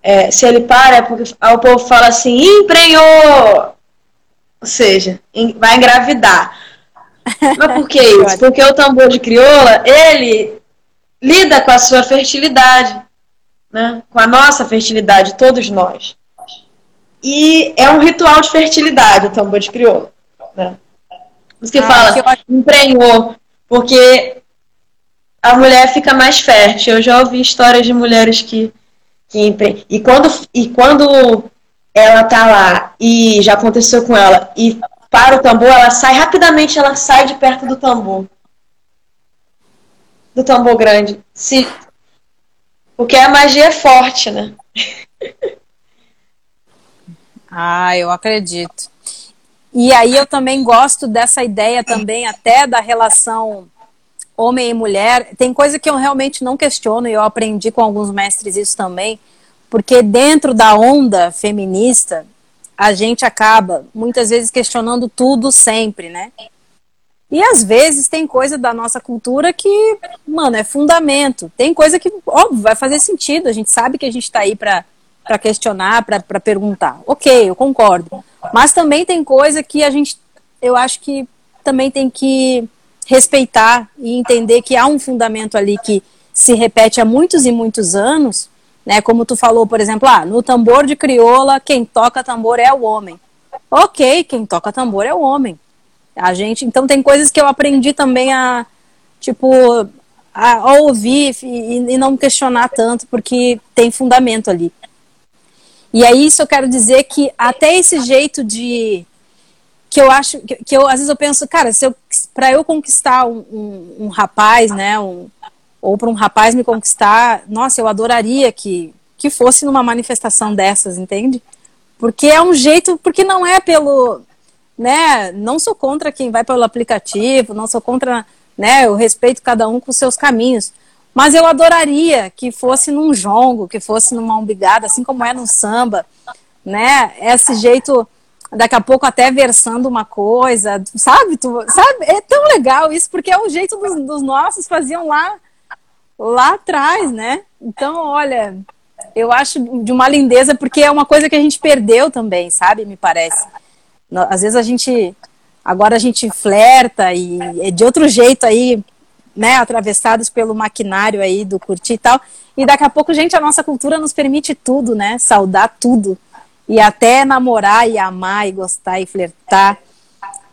é, se ele para é porque o povo fala assim, emprenhou! Ou seja, vai engravidar. Mas por que isso? Porque o tambor de crioula, ele lida com a sua fertilidade, né? com a nossa fertilidade, todos nós. E é um ritual de fertilidade o tambor de crioula. Né? Que ah, fala, que emprenhou, porque a mulher fica mais fértil. Eu já ouvi histórias de mulheres que, que empre... e quando e quando ela tá lá e já aconteceu com ela e para o tambor, ela sai rapidamente, ela sai de perto do tambor. Do tambor grande. Se porque a magia é forte, né? ah, eu acredito. E aí eu também gosto dessa ideia também até da relação homem e mulher. Tem coisa que eu realmente não questiono e eu aprendi com alguns mestres isso também, porque dentro da onda feminista, a gente acaba muitas vezes questionando tudo sempre, né? E às vezes tem coisa da nossa cultura que, mano, é fundamento. Tem coisa que, óbvio, vai fazer sentido. A gente sabe que a gente está aí para questionar, para perguntar. Ok, eu concordo. Mas também tem coisa que a gente, eu acho que também tem que respeitar e entender que há um fundamento ali que se repete há muitos e muitos anos, né? Como tu falou, por exemplo, ah, no tambor de crioula, quem toca tambor é o homem. Ok, quem toca tambor é o homem. A gente, então tem coisas que eu aprendi também a, tipo, a, ouvir e, e não questionar tanto, porque tem fundamento ali. E aí isso eu quero dizer que até esse jeito de que eu acho que, que eu às vezes eu penso, cara, se eu para eu conquistar um, um, um, rapaz, né, um, ou para um rapaz me conquistar, nossa, eu adoraria que que fosse numa manifestação dessas, entende? Porque é um jeito, porque não é pelo, né, não sou contra quem vai pelo aplicativo, não sou contra, né, eu respeito cada um com seus caminhos, mas eu adoraria que fosse num jongo, que fosse numa umbigada, assim como é no samba, né? Esse jeito, daqui a pouco até versando uma coisa, sabe? Tu, sabe? É tão legal isso, porque é o jeito dos, dos nossos faziam lá, lá atrás, né? Então, olha, eu acho de uma lindeza, porque é uma coisa que a gente perdeu também, sabe? Me parece. Às vezes a gente, agora a gente flerta e é de outro jeito aí, né, atravessados pelo maquinário aí do curtir e tal. E daqui a pouco, gente, a nossa cultura nos permite tudo, né? Saudar tudo. E até namorar e amar e gostar e flertar.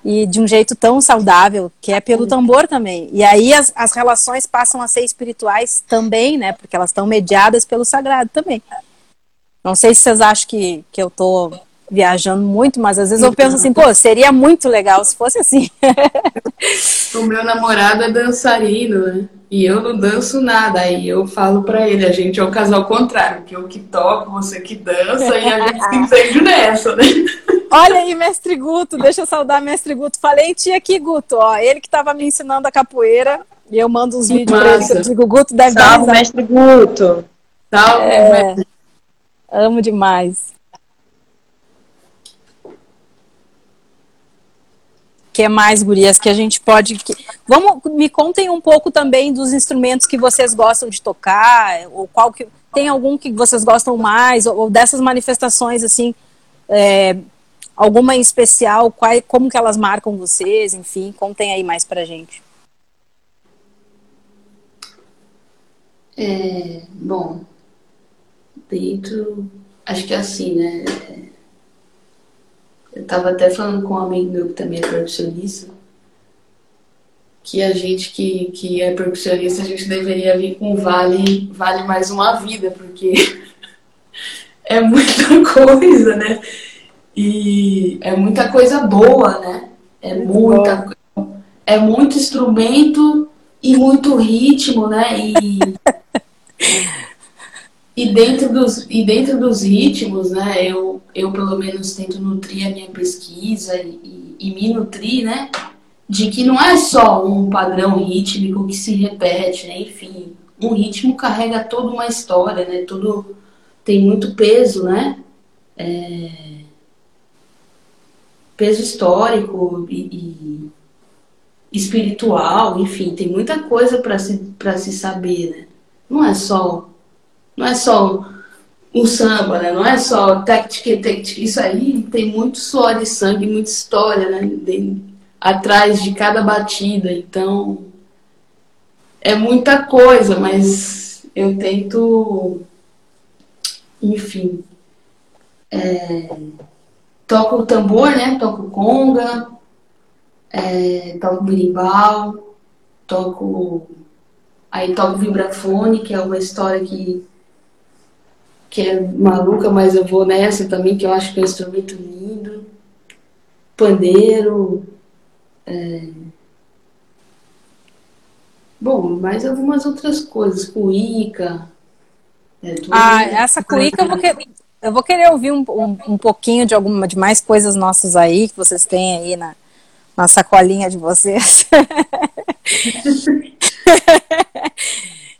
E de um jeito tão saudável, que é pelo tambor também. E aí as, as relações passam a ser espirituais também, né? Porque elas estão mediadas pelo sagrado também. Não sei se vocês acham que, que eu tô viajando muito, mas às vezes eu penso assim, pô, seria muito legal se fosse assim. o meu namorado é dançarino, né? E eu não danço nada. Aí eu falo para ele, a gente é o casal contrário, que eu que toco, você que dança, e a gente se entende nessa, né? Olha aí, mestre Guto, deixa eu saudar mestre Guto. Falei em ti aqui, Guto, ó, ele que estava me ensinando a capoeira, e eu mando os vídeos para ele, eu digo, Guto deve Salve, dar mestre Guto. Salve, é, mestre. Amo demais. Que mais, gurias, que a gente pode. Vamos, me contem um pouco também dos instrumentos que vocês gostam de tocar, ou qual que. Tem algum que vocês gostam mais, ou, ou dessas manifestações, assim, é, alguma em especial, qual, como que elas marcam vocês, enfim, contem aí mais pra gente. É, bom, dentro, acho que é assim, né? Eu estava até falando com um amigo meu que também é percussionista, que a gente que, que é percussionista, a gente deveria vir com vale, vale mais uma vida, porque é muita coisa, né? E é muita coisa boa, né? É muita é muito instrumento e muito ritmo, né? E E dentro dos, e dentro dos ritmos, né, eu, eu pelo menos tento nutrir a minha pesquisa e, e, me nutrir, né, de que não é só um padrão rítmico que se repete, né, enfim, um ritmo carrega toda uma história, né, tudo tem muito peso, né, é, peso histórico e, e, espiritual, enfim, tem muita coisa para se, se saber, né, não é só não é só um samba, né? Não é só tática, tática. Isso aí tem muito suor de sangue, muita história, né? Atrás de cada batida. Então, é muita coisa, mas eu tento, enfim, é, toco o tambor, né? Toco conga, é, toco berimbau, toco aí toco vibrafone, que é uma história que que é maluca, mas eu vou nessa também, que eu acho que é um instrumento lindo. Pandeiro. É... Bom, mais algumas outras coisas, cuíca. É, ah, essa cuíca eu vou, que... eu vou querer ouvir um, um, um, pouquinho de alguma de mais coisas nossas aí, que vocês têm aí na, na sacolinha de vocês.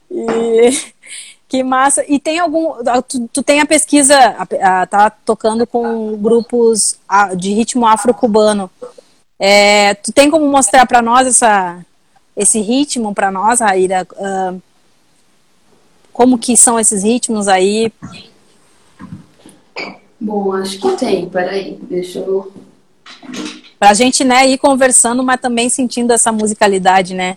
e que massa. E tem algum. Tu, tu tem a pesquisa, a, a, tá tocando com grupos de ritmo afro-cubano. É, tu tem como mostrar para nós essa, esse ritmo para nós, Raíra? Uh, como que são esses ritmos aí? Bom, acho que tem. Peraí, deixa eu. Pra gente, né, ir conversando, mas também sentindo essa musicalidade, né?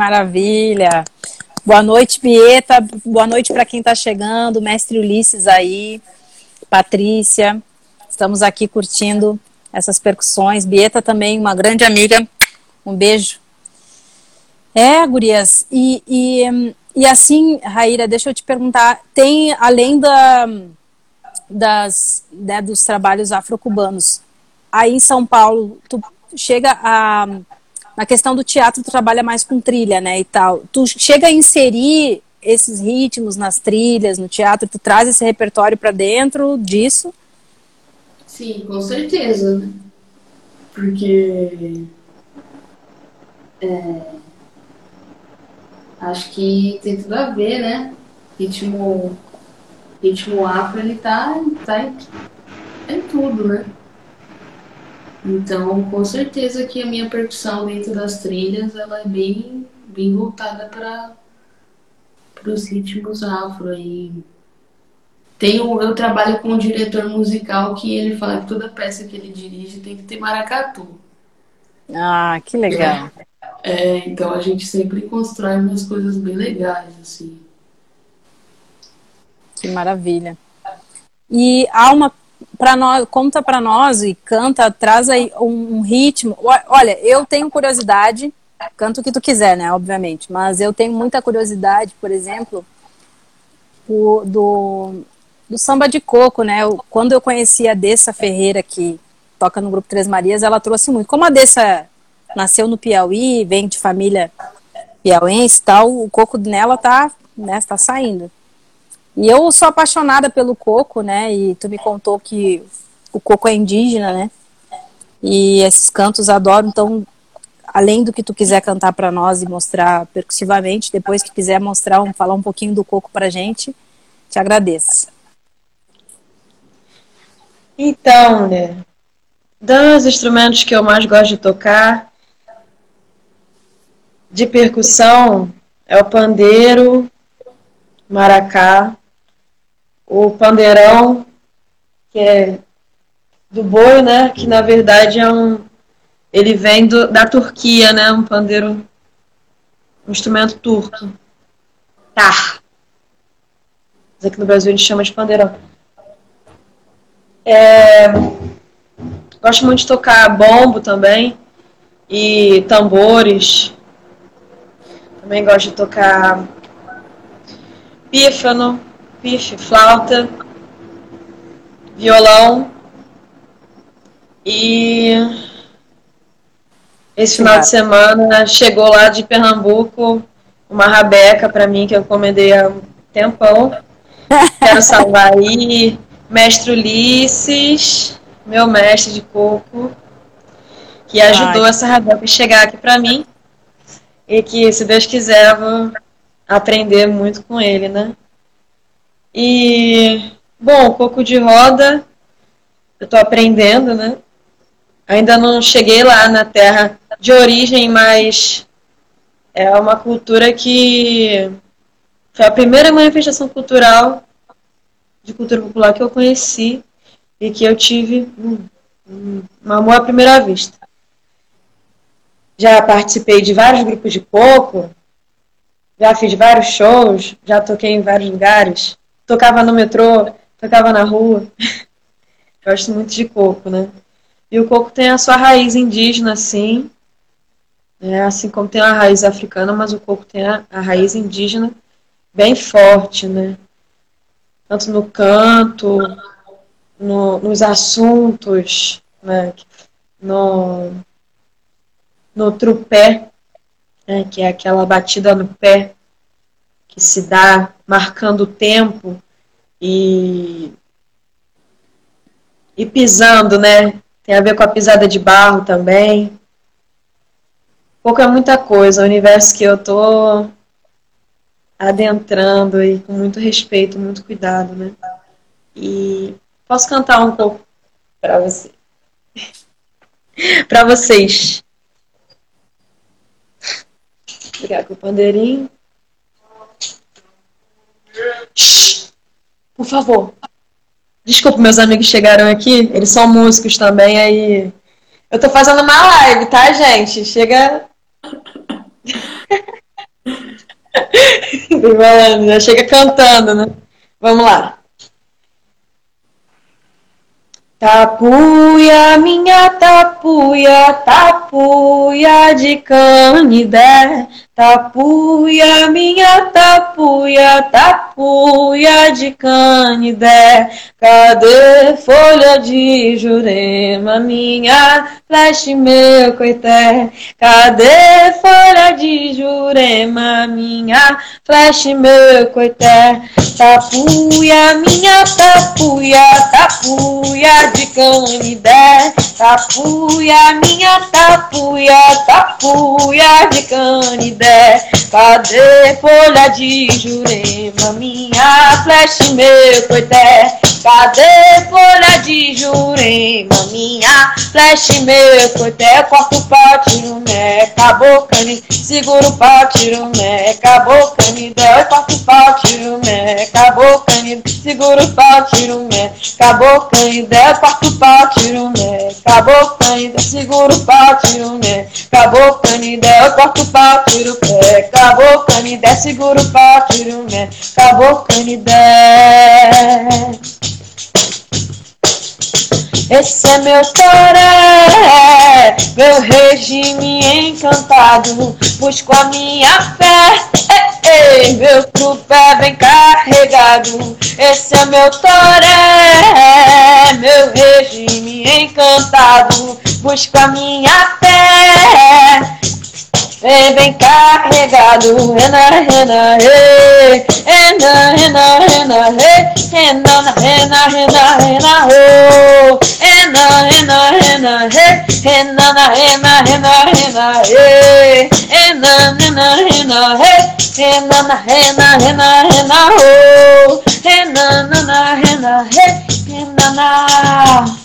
maravilha. Boa noite, Bieta. Boa noite para quem está chegando. Mestre Ulisses aí, Patrícia. Estamos aqui curtindo essas percussões. Bieta também, uma grande amiga. Um beijo. É, gurias. E, e, e assim, Raíra, deixa eu te perguntar. Tem, além da, das, né, dos trabalhos afro-cubanos, aí em São Paulo, tu chega a na questão do teatro trabalha mais com trilha, né, e tal. Tu chega a inserir esses ritmos nas trilhas, no teatro, tu traz esse repertório para dentro disso? Sim, com certeza, né? Porque é, acho que tem tudo a ver, né? Ritmo, ritmo afro, ele tá, tá em, em tudo, né? Então, com certeza que a minha percussão dentro das trilhas ela é bem, bem voltada para os ritmos afro. aí. Tenho, eu trabalho com um diretor musical que ele fala que toda peça que ele dirige tem que ter maracatu. Ah, que legal. É, então a gente sempre constrói umas coisas bem legais, assim. Que maravilha. E há uma para nós, conta para nós e canta, traz aí um, ritmo. Olha, eu tenho curiosidade, canto o que tu quiser, né, obviamente, mas eu tenho muita curiosidade, por exemplo, o, do, do samba de coco, né? Eu, quando eu conheci a Dessa Ferreira, que toca no grupo Três Marias, ela trouxe muito. Como a Dessa nasceu no Piauí, vem de família piauense e tal, o coco nela tá, né, tá saindo. E eu sou apaixonada pelo coco, né? E tu me contou que o coco é indígena, né? E esses cantos adoro, então além do que tu quiser cantar para nós e mostrar percussivamente, depois que quiser mostrar, um, falar um pouquinho do coco pra gente, te agradeço. Então, né, dos instrumentos que eu mais gosto de tocar, de percussão, é o pandeiro, maracá, o pandeirão, que é do boi, né? Que na verdade é um, Ele vem do, da Turquia, né? Um pandeiro, um instrumento turco. Tar. Mas aqui no Brasil a gente chama de pandeirão. É, gosto muito de tocar bombo também e tambores. Também gosto de tocar pífano, pife, flauta, violão e esse final de semana chegou lá de Pernambuco uma rabeca para mim que eu encomendei há um tempão. Quero salvar aí mestre Ulisses, meu mestre de coco, que ajudou Ai. essa rabeca a chegar aqui para mim. E que, se Deus quiser, eu vou aprender muito com ele, né? E, bom, coco de roda, eu tô aprendendo, né? Ainda não cheguei lá na terra de origem, mas é uma cultura que foi a primeira manifestação cultural de cultura popular que eu conheci e que eu tive um, um amor à primeira vista. Já participei de vários grupos de coco, já fiz vários shows, já toquei em vários lugares, tocava no metrô, tocava na rua. Gosto muito de coco, né? E o coco tem a sua raiz indígena, sim. É, assim como tem a raiz africana, mas o coco tem a, a raiz indígena bem forte, né? Tanto no canto, no, nos assuntos, né? no, no trupé, né? que é aquela batida no pé que se dá marcando o tempo e, e pisando, né? Tem a ver com a pisada de barro também. Pouco é muita coisa, o universo que eu tô adentrando e com muito respeito, muito cuidado, né? E posso cantar um pouco para você. para vocês. Pegar com o pandeirinho. Por favor. Desculpa, meus amigos chegaram aqui, eles são músicos também, aí. Eu tô fazendo uma live, tá, gente? Chega. Já chega cantando, né? Vamos lá. Tapuia, minha tapuia, tapuia de canidé. Tapuia, minha tapuia, tapuia de canidé. Cadê folha de jurema, minha flecha meu coité? Cadê folha de jurema, minha flecha meu coité? Tapuia, minha tapuia, tapuia de canidé. Tapuia, minha tapuia, tapuia de canidé. Cadê folha de jurema, minha flecha meu coité? Cadê folha de jurema, minha flecha meu coité? Corta o pau, tiro o mé, acabou cani, segura o pau, tiro o mé, acabou canidé. Corta o pau, tiro o mé, acabou canidé, segura o pau, tiro o mé, acabou canidé. Corta o pau, tiro o mé, acabou canidé, segura o pau, tiro o mé, acabou canidé. Corta o pau, tiro o pé, acabou canidé, segura o pau, tiro o mé, acabou canidé. Esse é meu toré, meu regime encantado. Busco a minha fé, ei, ei, meu trupé bem carregado. Esse é meu toré, meu regime encantado. Busco a minha fé. Vem bem carregado, rena, rena, re, rena, rena, rena, re, rena, rena, rena, rena, ro, rena, rena, rena, re, rena, rena, rena, rena, re, rena, rena, rena, re, rena, rena, rena, rena, ro, rena, rena, rena, re, rena,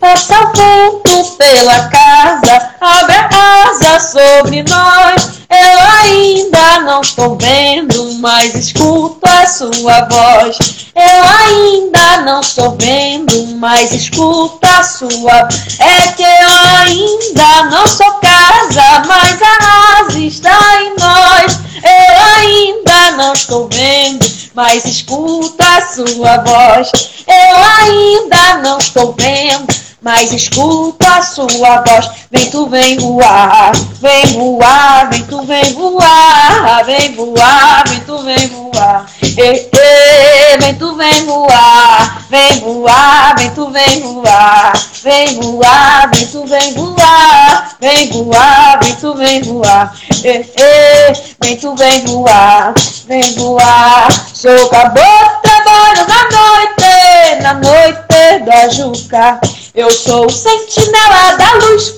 Passa vento pela casa, abre a asa sobre nós. Ela ainda não estou vendo, mas escuto a sua voz. Eu ainda não estou vendo, mas escuto a sua. É que eu ainda não sou casa, mas a casa está em nós. Eu ainda não estou vendo, mas escuto a sua voz. Eu ainda não estou vendo mas escuto a sua voz. Vem tu, vem voar, vem voar, vem tu, vem voar, vem voar, vem tu, vem voar. Ei, ei, vem tu, vem voar, vem voar, vem tu, vem voar, vem voar, vem tu, vem voar, vem voar, vem tu, vem voar. Ei, ei, vem tu, vem voar, vem voar. Sou caboclo, trabalho na noite, na noite da Juca. Eu sou o sentinela da luz,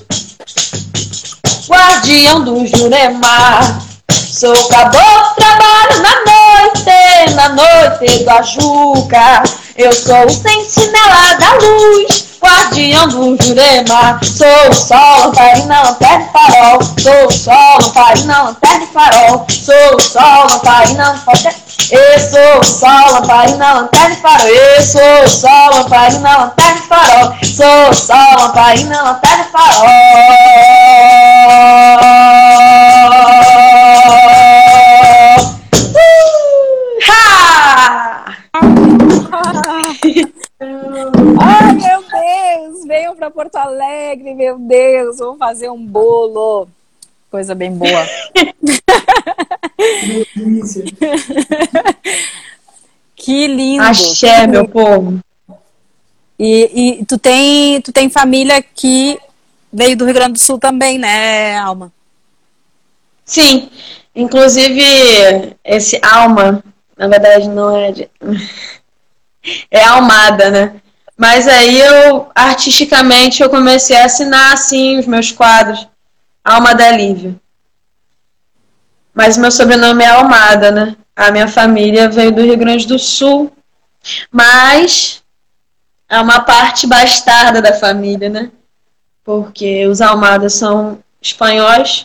guardião do Jurema. Sou caboclo, trabalho na noite, na noite do Ajuca. Eu sou o sentinela da luz, guardião do Jurema. Sou o sol, lamparina, lanterna e farol. Sou o sol, lamparina, lanterna e farol. Sou o sol, lamparina, lanterna eu sou o sol, lamparina, lanterna e farol. Eu sou o sol, lamparina, lanterna e farol. Sou o sol, lamparina, lanterna e farol. Venham para Porto Alegre, meu Deus! Vamos fazer um bolo. Coisa bem boa. que lindo. Axé, meu povo. E, e tu tem tu tem família que veio do Rio Grande do Sul também, né, Alma? Sim. Inclusive, esse Alma, na verdade, não é de... é Almada, né? Mas aí eu, artisticamente, eu comecei a assinar, assim, os meus quadros. Alma da Lívia. Mas meu sobrenome é Almada, né? A minha família veio do Rio Grande do Sul, mas é uma parte bastarda da família, né? Porque os Almadas são espanhóis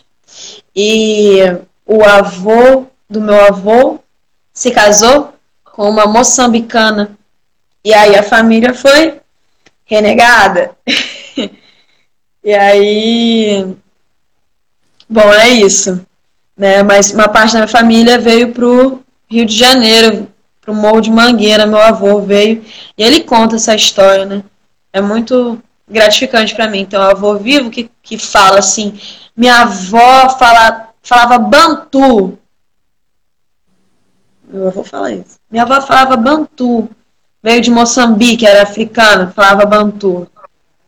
e o avô do meu avô se casou com uma moçambicana. E aí a família foi renegada. e aí. Bom, é isso né? Mas uma parte da minha família veio para o Rio de Janeiro, para o Morro de Mangueira, meu avô veio, e ele conta essa história, né? É muito gratificante para mim. Então, o avô vivo que, que fala assim, minha avó fala, falava bantu. Meu avô fala isso. Minha avó falava bantu. Veio de Moçambique, era africana, falava bantu.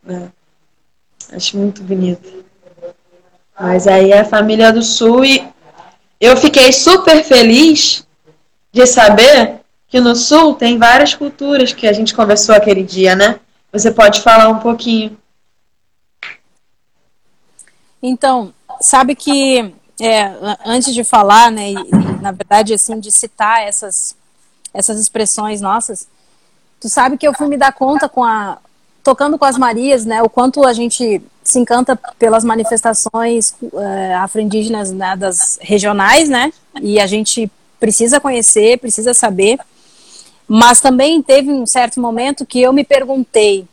Né? Acho muito bonito. Mas aí é a família do Sul e eu fiquei super feliz de saber que no Sul tem várias culturas que a gente conversou aquele dia, né? Você pode falar um pouquinho. Então, sabe que é, antes de falar, né, e, e, na verdade assim de citar essas essas expressões nossas, tu sabe que eu fui me dar conta com a tocando com as Marias, né, o quanto a gente se encanta pelas manifestações uh, afro-indígenas né, das regionais, né? E a gente precisa conhecer, precisa saber. Mas também teve um certo momento que eu me perguntei,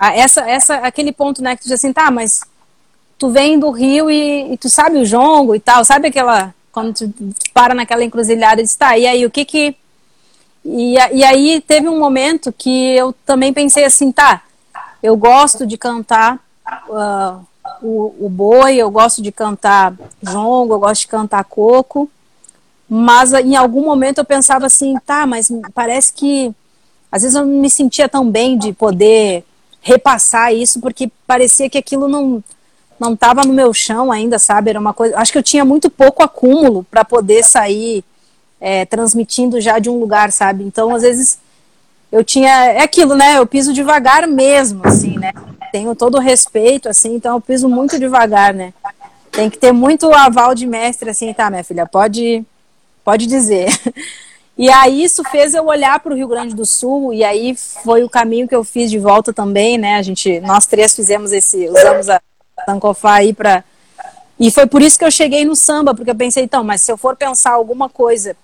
essa, essa, aquele ponto, né, que tu diz assim, tá, mas tu vem do Rio e, e tu sabe o jongo e tal, sabe aquela quando tu, para naquela encruzilhada e diz, tá, e aí o que que e, e aí teve um momento que eu também pensei assim, tá, eu gosto de cantar uh, o, o boi, eu gosto de cantar jongo, eu gosto de cantar coco, mas em algum momento eu pensava assim, tá, mas parece que às vezes eu não me sentia tão bem de poder repassar isso, porque parecia que aquilo não não estava no meu chão ainda, sabe? Era uma coisa. Acho que eu tinha muito pouco acúmulo para poder sair é, transmitindo já de um lugar, sabe? Então, às vezes eu tinha é aquilo, né? Eu piso devagar mesmo, assim, né? tenho todo o respeito, assim, então eu piso muito devagar, né? Tem que ter muito aval de mestre, assim, tá, minha filha, pode, pode dizer. E aí isso fez eu olhar para o Rio Grande do Sul, e aí foi o caminho que eu fiz de volta também, né? A gente, nós três fizemos esse, usamos a Sankofá aí para E foi por isso que eu cheguei no samba, porque eu pensei, então, mas se eu for pensar alguma coisa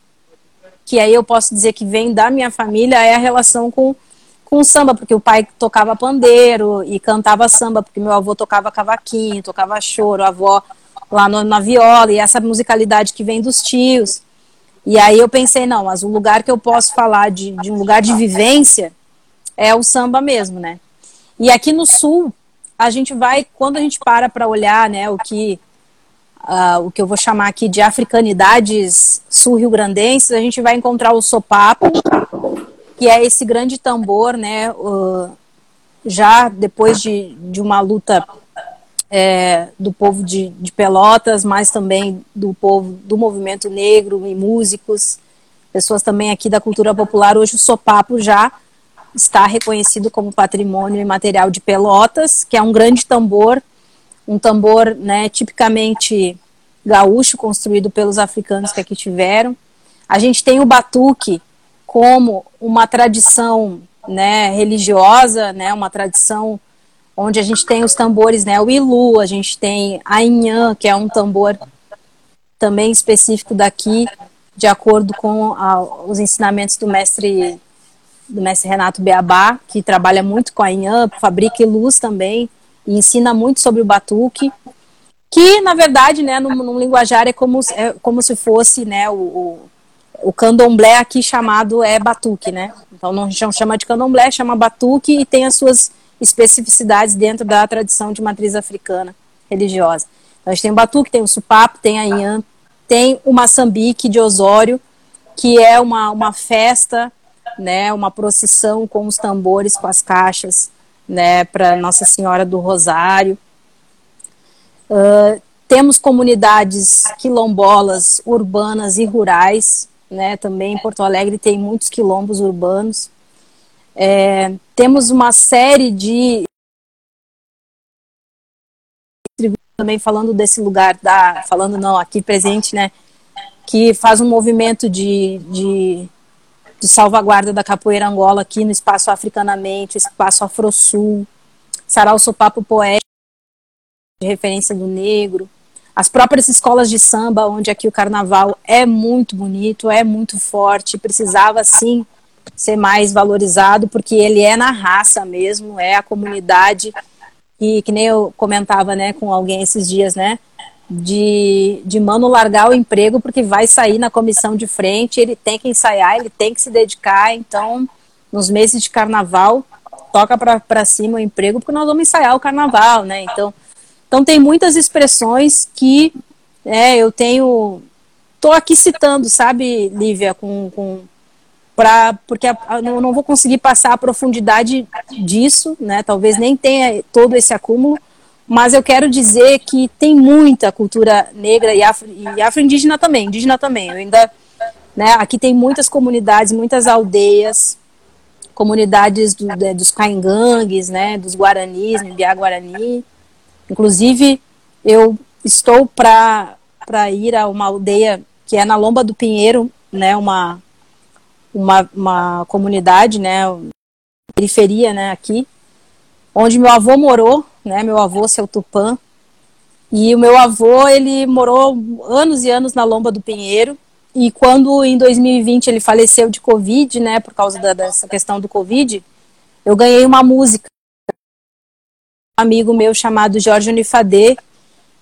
que aí eu posso dizer que vem da minha família, é a relação com, com o samba, porque o pai tocava pandeiro e cantava samba, porque meu avô tocava cavaquinho, tocava choro, a avó lá no, na viola, e essa musicalidade que vem dos tios. E aí eu pensei, não, mas o lugar que eu posso falar de, de um lugar de vivência é o samba mesmo, né? E aqui no sul, a gente vai, quando a gente para para olhar, né, o que uh, o que eu vou chamar aqui de africanidades sul-rio-grandenses, a gente vai encontrar o sopapo, que é esse grande tambor, né, uh, já depois de, de uma luta é, do povo de, de, Pelotas, mas também do povo do movimento negro e músicos, pessoas também aqui da cultura popular. Hoje o sopapo já está reconhecido como patrimônio imaterial de Pelotas, que é um grande tambor, um tambor né, tipicamente gaúcho, construído pelos africanos que aqui tiveram. A gente tem o batuque como uma tradição né, religiosa, né, uma tradição onde a gente tem os tambores, né, o ilu, a gente tem a inhã, que é um tambor também específico daqui, de acordo com a, os ensinamentos do mestre do mestre Renato Beabá, que trabalha muito com a inhã, fabrica ilus também, e ensina muito sobre o batuque, que na verdade, né, no, no linguajar é como, é como se fosse, né, o, o, o candomblé aqui chamado é batuque, né, então não chama de candomblé, chama batuque e tem as suas especificidades dentro da tradição de matriz africana religiosa. Então, a gente tem o batuque, tem o supapo, tem a inhã, tem o maçambique de Osório, que é uma, uma festa, né, uma procissão com os tambores, com as caixas, né, para Nossa Senhora do Rosário. Uh, temos comunidades quilombolas urbanas e rurais, né, também em Porto Alegre tem muitos quilombos urbanos. É, temos uma série de também falando desse lugar da falando não aqui presente né que faz um movimento de, de, de salvaguarda da capoeira Angola aqui no espaço Africanamente espaço Afrosul Sarau Sopapo Poético de referência do negro. As próprias escolas de samba onde aqui o carnaval é muito bonito é muito forte precisava sim ser mais valorizado, porque ele é na raça mesmo, é a comunidade. E que nem eu comentava, né, com alguém esses dias, né, de, de mano largar o emprego porque vai sair na comissão de frente, ele tem que ensaiar, ele tem que se dedicar, então, nos meses de carnaval, toca para cima o emprego porque nós vamos ensaiar o carnaval, né, então, então tem muitas expressões que é, eu tenho, tô aqui citando, sabe, Lívia, com, com para porque não, vou conseguir passar a profundidade disso, né? Talvez nem tenha todo esse acúmulo, mas eu quero dizer que tem muita cultura negra e, afro, e afro-indígena também, indígena também. Eu ainda, né? Aqui tem muitas comunidades, muitas aldeias, comunidades do, de, dos caingangues, né? Dos guaranis, Mbiá Guarani. Inclusive, eu estou para ir a uma aldeia que é na Lomba do Pinheiro, né? Uma uma, uma comunidade, né, periferia, né, aqui, onde meu avô morou, né, meu avô, seu Tupã, e o meu avô, ele morou anos e anos na Lomba do Pinheiro, e quando em 2020 ele faleceu de Covid, né, por causa da, dessa questão do Covid, eu ganhei uma música. Amigo meu chamado Jorge Unifadê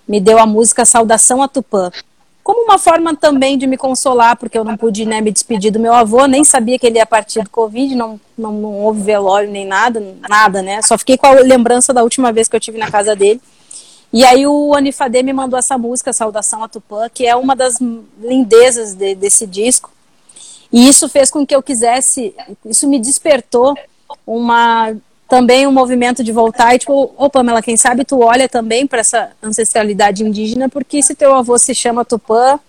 me deu a música Saudação a Tupã como uma forma também de me consolar, porque eu não pude né, me despedir do meu avô, nem sabia que ele ia partir do Covid, não, não, não houve velório nem nada, nada, né? Só fiquei com a lembrança da última vez que eu tive na casa dele. E aí o Anifadê me mandou essa música, Saudação a Tupã, que é uma das lindezas de, desse disco. E isso fez com que eu quisesse, isso me despertou uma também um movimento de voltar e tipo, ô Pamela, quem sabe tu olha também para essa ancestralidade indígena, porque se teu avô se chama Tupã,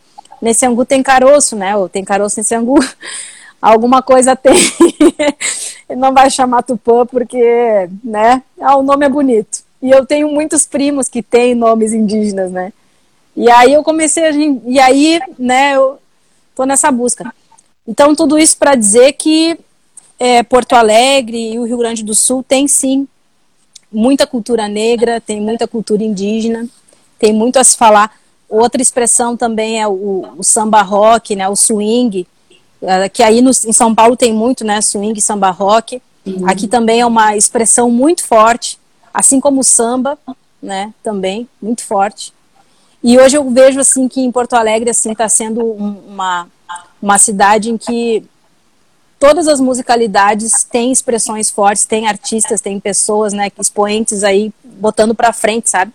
nesse angu tem caroço, né? Ou tem caroço nesse angu, alguma coisa tem. Ele não vai chamar Tupã porque, né? Ah, o nome é bonito. E eu tenho muitos primos que têm nomes indígenas, né? E aí eu comecei a e aí, né, eu tô nessa busca. Então tudo isso para dizer que é, Porto Alegre e o Rio Grande do Sul tem sim muita cultura negra, tem muita cultura indígena. tem muito a se falar. Outra expressão também é o, o samba rock, né, o swing, é, que aí no, em São Paulo tem muito, né, swing, samba rock. Uhum. Aqui também é uma expressão muito forte, assim como o samba, né, também muito forte. E hoje eu vejo assim que em Porto Alegre assim está sendo um, uma uma cidade em que todas as musicalidades têm expressões fortes, tem artistas, tem pessoas, né, expoentes aí botando para frente, sabe?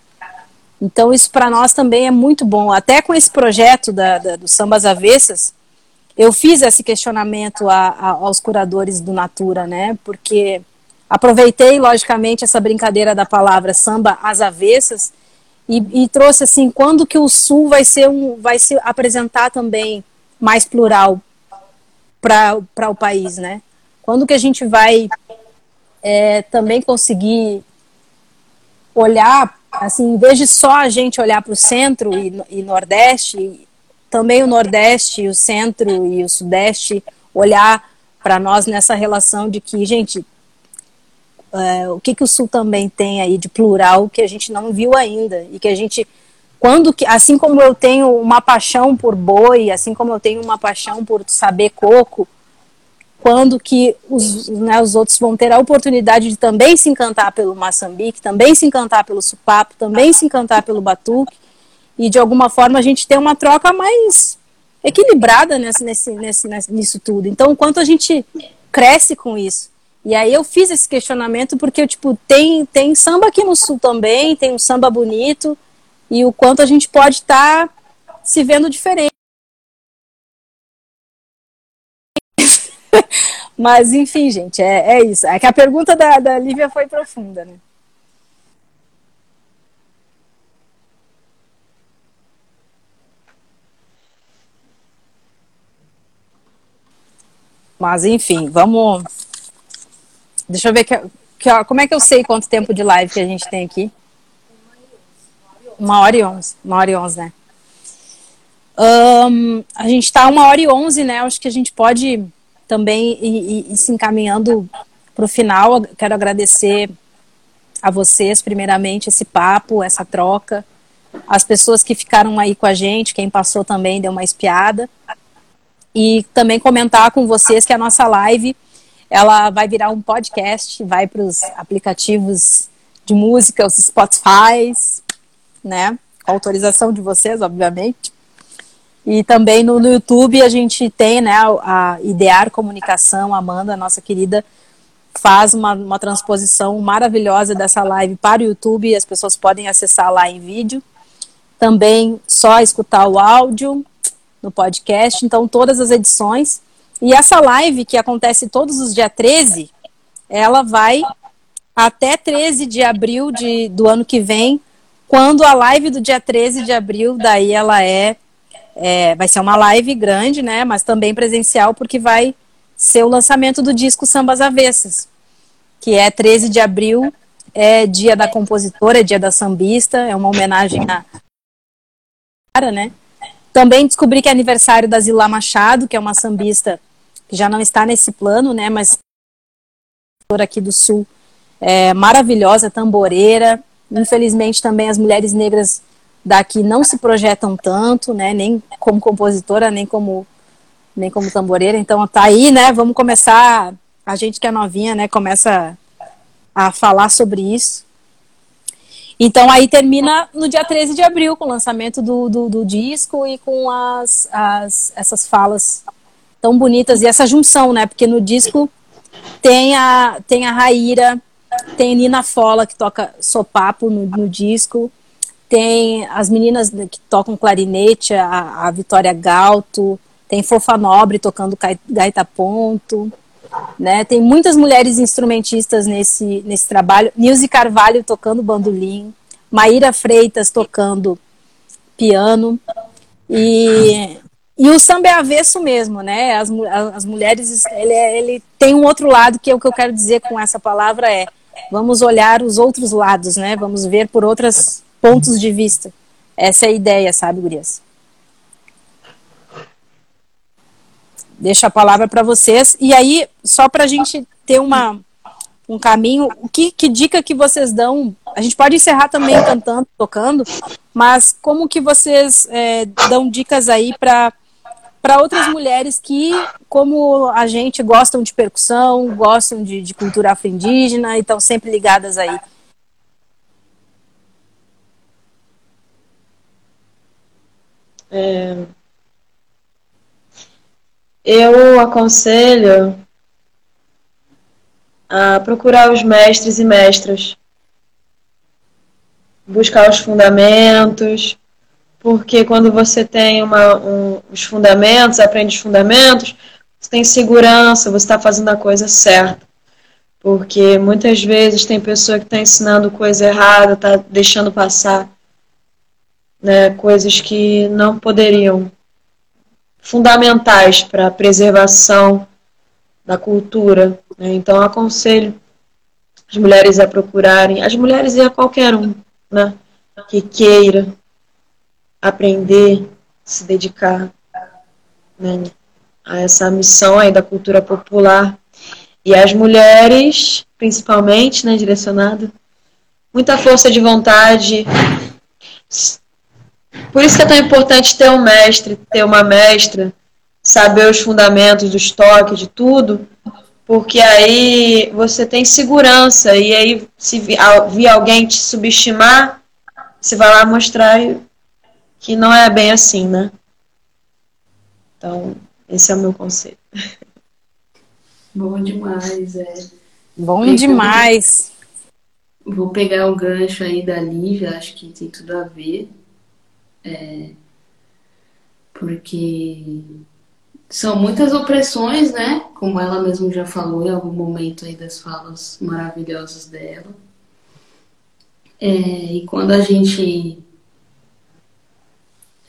Então isso para nós também é muito bom. Até com esse projeto da, da, do Sambas Avessas, eu fiz esse questionamento a, a, aos curadores do Natura, né? Porque aproveitei, logicamente, essa brincadeira da palavra samba às avessas e, e trouxe assim, quando que o Sul vai ser um, vai se apresentar também mais plural para o país, né? Quando que a gente vai é, também conseguir olhar, assim, em vez de só a gente olhar para o centro e, e nordeste, também o nordeste, o centro e o sudeste olhar para nós nessa relação de que, gente, é, o que, que o sul também tem aí de plural que a gente não viu ainda e que a gente quando que, assim como eu tenho uma paixão por boi, assim como eu tenho uma paixão por saber coco, quando que os, né, os outros vão ter a oportunidade de também se encantar pelo maçambique, também se encantar pelo supapo, também se encantar pelo batuque, e de alguma forma a gente tem uma troca mais equilibrada nesse, nesse, nesse, nisso tudo. Então, quanto a gente cresce com isso. E aí eu fiz esse questionamento porque, tipo, tem, tem samba aqui no sul também, tem um samba bonito, e o quanto a gente pode estar tá se vendo diferente. Mas, enfim, gente, é, é isso. É que a pergunta da, da Lívia foi profunda, né? Mas, enfim, vamos. Deixa eu ver que, que, como é que eu sei quanto tempo de live que a gente tem aqui. Uma hora e onze. Uma hora e onze, né? Um, a gente está uma hora e onze, né? Acho que a gente pode também ir, ir, ir se encaminhando para o final. Quero agradecer a vocês, primeiramente, esse papo, essa troca. As pessoas que ficaram aí com a gente, quem passou também deu uma espiada. E também comentar com vocês que a nossa live ela vai virar um podcast, vai para os aplicativos de música, os Spotify, né? Com autorização de vocês, obviamente. E também no, no YouTube a gente tem, né, a, a Idear Comunicação, Amanda, nossa querida, faz uma, uma transposição maravilhosa dessa live para o YouTube as pessoas podem acessar lá em vídeo. Também só escutar o áudio no podcast, então todas as edições. E essa live que acontece todos os dias 13, ela vai até 13 de abril de, do ano que vem quando a live do dia 13 de abril, daí ela é, é, vai ser uma live grande, né? Mas também presencial, porque vai ser o lançamento do disco Sambas Avessas, que é 13 de abril, é dia da compositora, é dia da sambista, é uma homenagem a né? Também descobri que é aniversário da Zilá Machado, que é uma sambista que já não está nesse plano, né? Mas aqui do Sul, é maravilhosa, tamboreira, Infelizmente também as mulheres negras daqui não se projetam tanto, né, nem como compositora, nem como nem como tamboreira. Então tá aí, né? Vamos começar a gente que é novinha, né, começa a falar sobre isso. Então aí termina no dia 13 de abril, com o lançamento do, do, do disco e com as, as, essas falas tão bonitas e essa junção, né? Porque no disco tem a, tem a Raíra, tem Nina Fola, que toca sopapo no, no disco. Tem as meninas que tocam clarinete, a, a Vitória Galto. Tem Fofa Nobre tocando gaita ponto. Né? Tem muitas mulheres instrumentistas nesse, nesse trabalho. Nilce Carvalho tocando bandolim. Maíra Freitas tocando piano. E, e o samba é avesso mesmo, né? As, as mulheres, ele, é, ele tem um outro lado que é o que eu quero dizer com essa palavra é vamos olhar os outros lados, né? Vamos ver por outros pontos de vista. Essa é a ideia, sabe, Gurias? Deixa a palavra para vocês. E aí, só para a gente ter uma, um caminho, que, que dica que vocês dão a gente pode encerrar também cantando, tocando, mas como que vocês é, dão dicas aí para para outras mulheres que, como a gente, gostam de percussão, gostam de, de cultura afro-indígena e estão sempre ligadas aí? É, eu aconselho a procurar os mestres e mestras, buscar os fundamentos, porque quando você tem uma, um, os fundamentos, aprende os fundamentos, você tem segurança, você está fazendo a coisa certa. Porque muitas vezes tem pessoa que está ensinando coisa errada, está deixando passar né, coisas que não poderiam, fundamentais para a preservação da cultura. Né? Então, aconselho as mulheres a procurarem, as mulheres e a qualquer um né, que queira aprender, se dedicar né, a essa missão aí da cultura popular. E as mulheres, principalmente, né, direcionada, muita força de vontade. Por isso que é tão importante ter um mestre, ter uma mestra, saber os fundamentos do estoque, de tudo, porque aí você tem segurança e aí se vir alguém te subestimar, você vai lá mostrar que não é bem assim, né? Então, esse é o meu conselho. Bom demais, é. Bom demais. Vou pegar o gancho aí da Lívia, acho que tem tudo a ver. É, porque são muitas opressões, né? Como ela mesma já falou em algum momento aí das falas maravilhosas dela. É, e quando a gente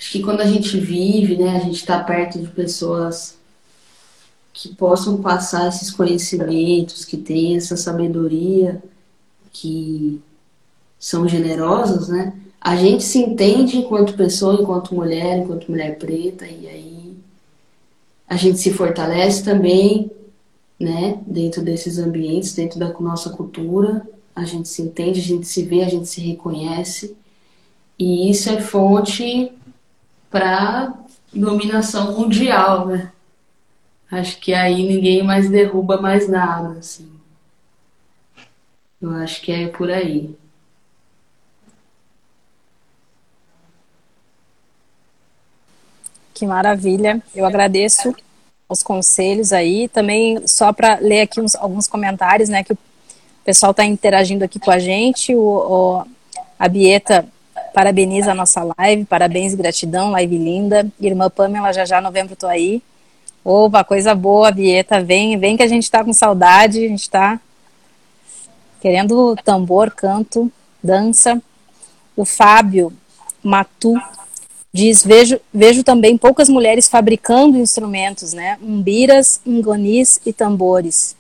Acho que quando a gente vive, né, a gente está perto de pessoas que possam passar esses conhecimentos, que têm essa sabedoria, que são generosas, né? A gente se entende enquanto pessoa, enquanto mulher, enquanto mulher preta, e aí a gente se fortalece também, né? Dentro desses ambientes, dentro da nossa cultura, a gente se entende, a gente se vê, a gente se reconhece, e isso é fonte para dominação mundial, né? Acho que aí ninguém mais derruba mais nada, assim. Eu acho que é por aí. Que maravilha. Eu agradeço os conselhos aí. Também, só para ler aqui uns, alguns comentários, né? Que o pessoal está interagindo aqui com a gente. O, o, a Bieta Parabeniza a nossa live, parabéns e gratidão, live linda. Irmã Pamela, já já novembro tô aí. Opa, coisa boa, Vieta, vem, vem que a gente tá com saudade, a gente tá querendo tambor, canto, dança. O Fábio Matu diz: vejo, vejo também poucas mulheres fabricando instrumentos, né? Umbiras, ingonis e tambores.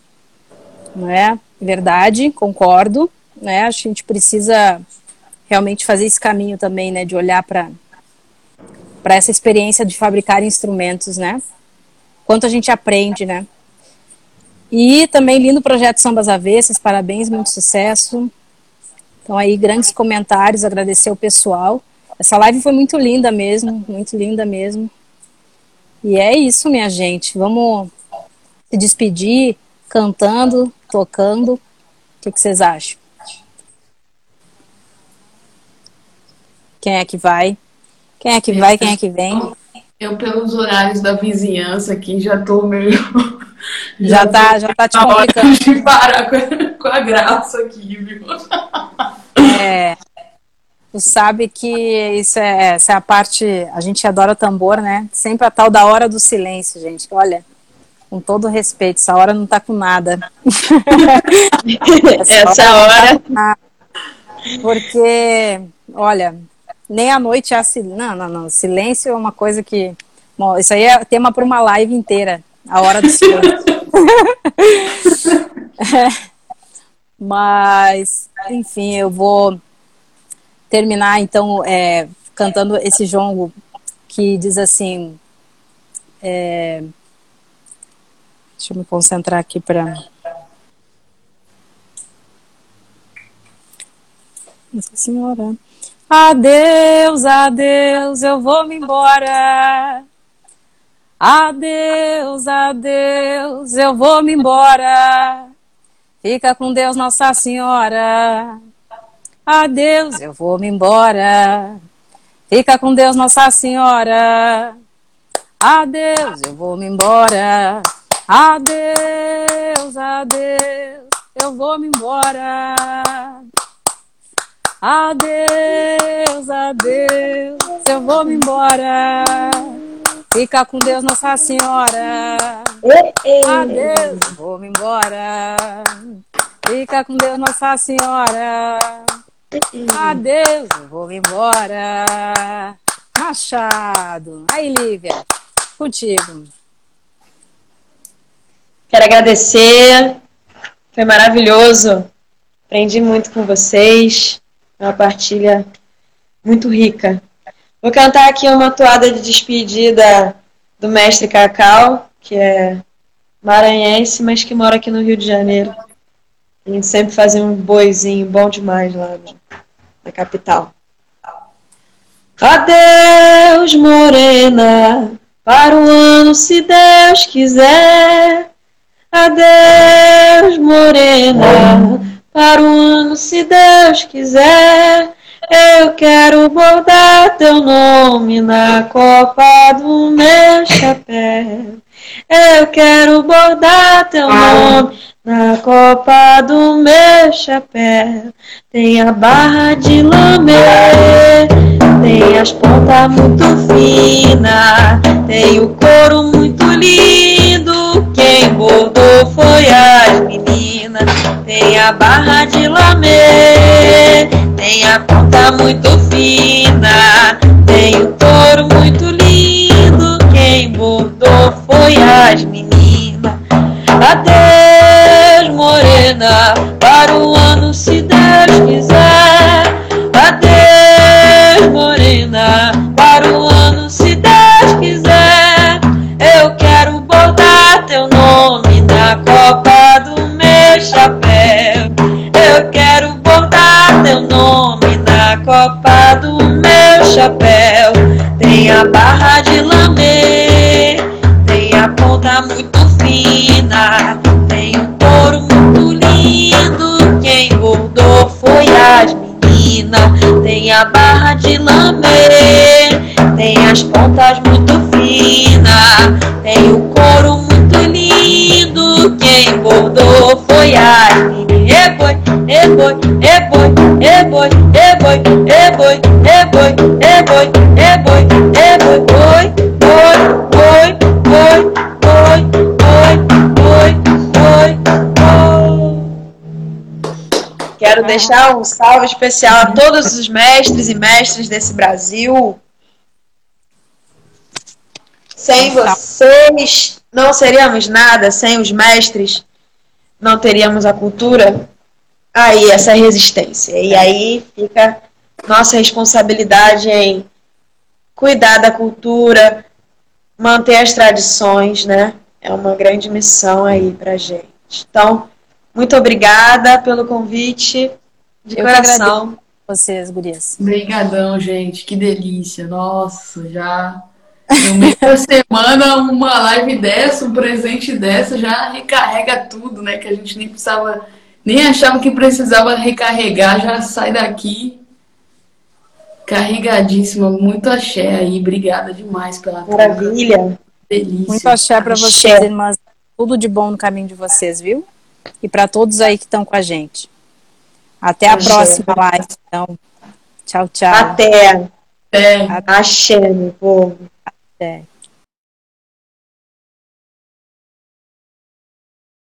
Não é? Verdade, concordo. Né? A gente precisa realmente fazer esse caminho também, né, de olhar para para essa experiência de fabricar instrumentos, né? Quanto a gente aprende, né? E também lindo projeto Sambas Avessas, parabéns, muito sucesso. Então aí grandes comentários, agradecer ao pessoal. Essa live foi muito linda mesmo, muito linda mesmo. E é isso, minha gente. Vamos se despedir cantando, tocando. O que vocês acham? Quem é que vai? Quem é que vai? Quem é que vem? Eu, pelos horários da vizinhança aqui, já tô meio. Já, já tá, já tá te complicando. De parar com a graça aqui, viu? É. Tu sabe que isso é, essa é a parte. A gente adora tambor, né? Sempre a tal da hora do silêncio, gente. Olha, com todo respeito, essa hora não tá com nada. essa, essa hora. Tá Porque, olha, nem a noite há silêncio. Não, não, não. Silêncio é uma coisa que. Bom, isso aí é tema para uma live inteira. A hora do silêncio. é. Mas, enfim, eu vou terminar então é, cantando esse jongo que diz assim. É, deixa eu me concentrar aqui para Nossa Senhora. Adeus, adeus, eu vou me embora. Adeus, adeus, eu vou me embora. Fica com Deus, Nossa Senhora. Adeus, eu vou me embora. Fica com Deus, Nossa Senhora. Adeus, eu vou me embora. Adeus, adeus, eu vou me embora. Adeus, adeus, eu vou me embora. Fica com Deus, Nossa Senhora. Adeus, eu vou me embora. Fica com Deus, Nossa Senhora. Adeus, eu vou me embora. Machado. Aí, Lívia, contigo. Quero agradecer. Foi maravilhoso. Aprendi muito com vocês. Uma partilha muito rica. Vou cantar aqui uma toada de despedida do mestre Cacau, que é maranhense, mas que mora aqui no Rio de Janeiro. A gente sempre fazia um boizinho bom demais lá na capital. Adeus, morena, para o ano, se Deus quiser. Adeus, morena, para o ano, se Deus quiser. Eu quero bordar teu nome na copa do meu chapéu. Eu quero bordar teu nome na copa do meu chapéu. Tem a barra de lamê, tem as pontas muito finas, tem o couro muito lindo. Quem bordou foi. Tem a barra de lamê, tem a ponta muito fina, tem o couro muito lindo. Quem bordou foi as meninas. Adeus, morena, copa do meu chapéu. Tem a barra de lamê, tem a ponta muito fina, tem um couro muito lindo. Quem bordou foi as meninas. Tem a barra de lamê, tem as pontas muito finas, tem o couro muito lindo. Quem bordou foi as meninas. E boi, e Quero deixar um salve especial a todos os mestres e mestres desse Brasil. Sem vocês não seríamos nada, sem os mestres não teríamos a cultura. Aí essa resistência. E aí fica nossa responsabilidade em cuidar da cultura, manter as tradições, né? É uma grande missão aí pra gente. Então, muito obrigada pelo convite de Eu coração. Vocês, gurias. Obrigadão, gente. Que delícia. Nossa, já no meio da semana uma live dessa, um presente dessa já recarrega tudo, né? Que a gente nem precisava, nem achava que precisava recarregar, já sai daqui carregadíssima. Muito axé aí. Obrigada demais pela. Maravilha. Delícia. Muito axé para vocês, irmãs. Tudo de bom no caminho de vocês, viu? E para todos aí que estão com a gente. Até a Axé. próxima live, então. Tchau, tchau. Até. Até. Axé, meu povo. Até.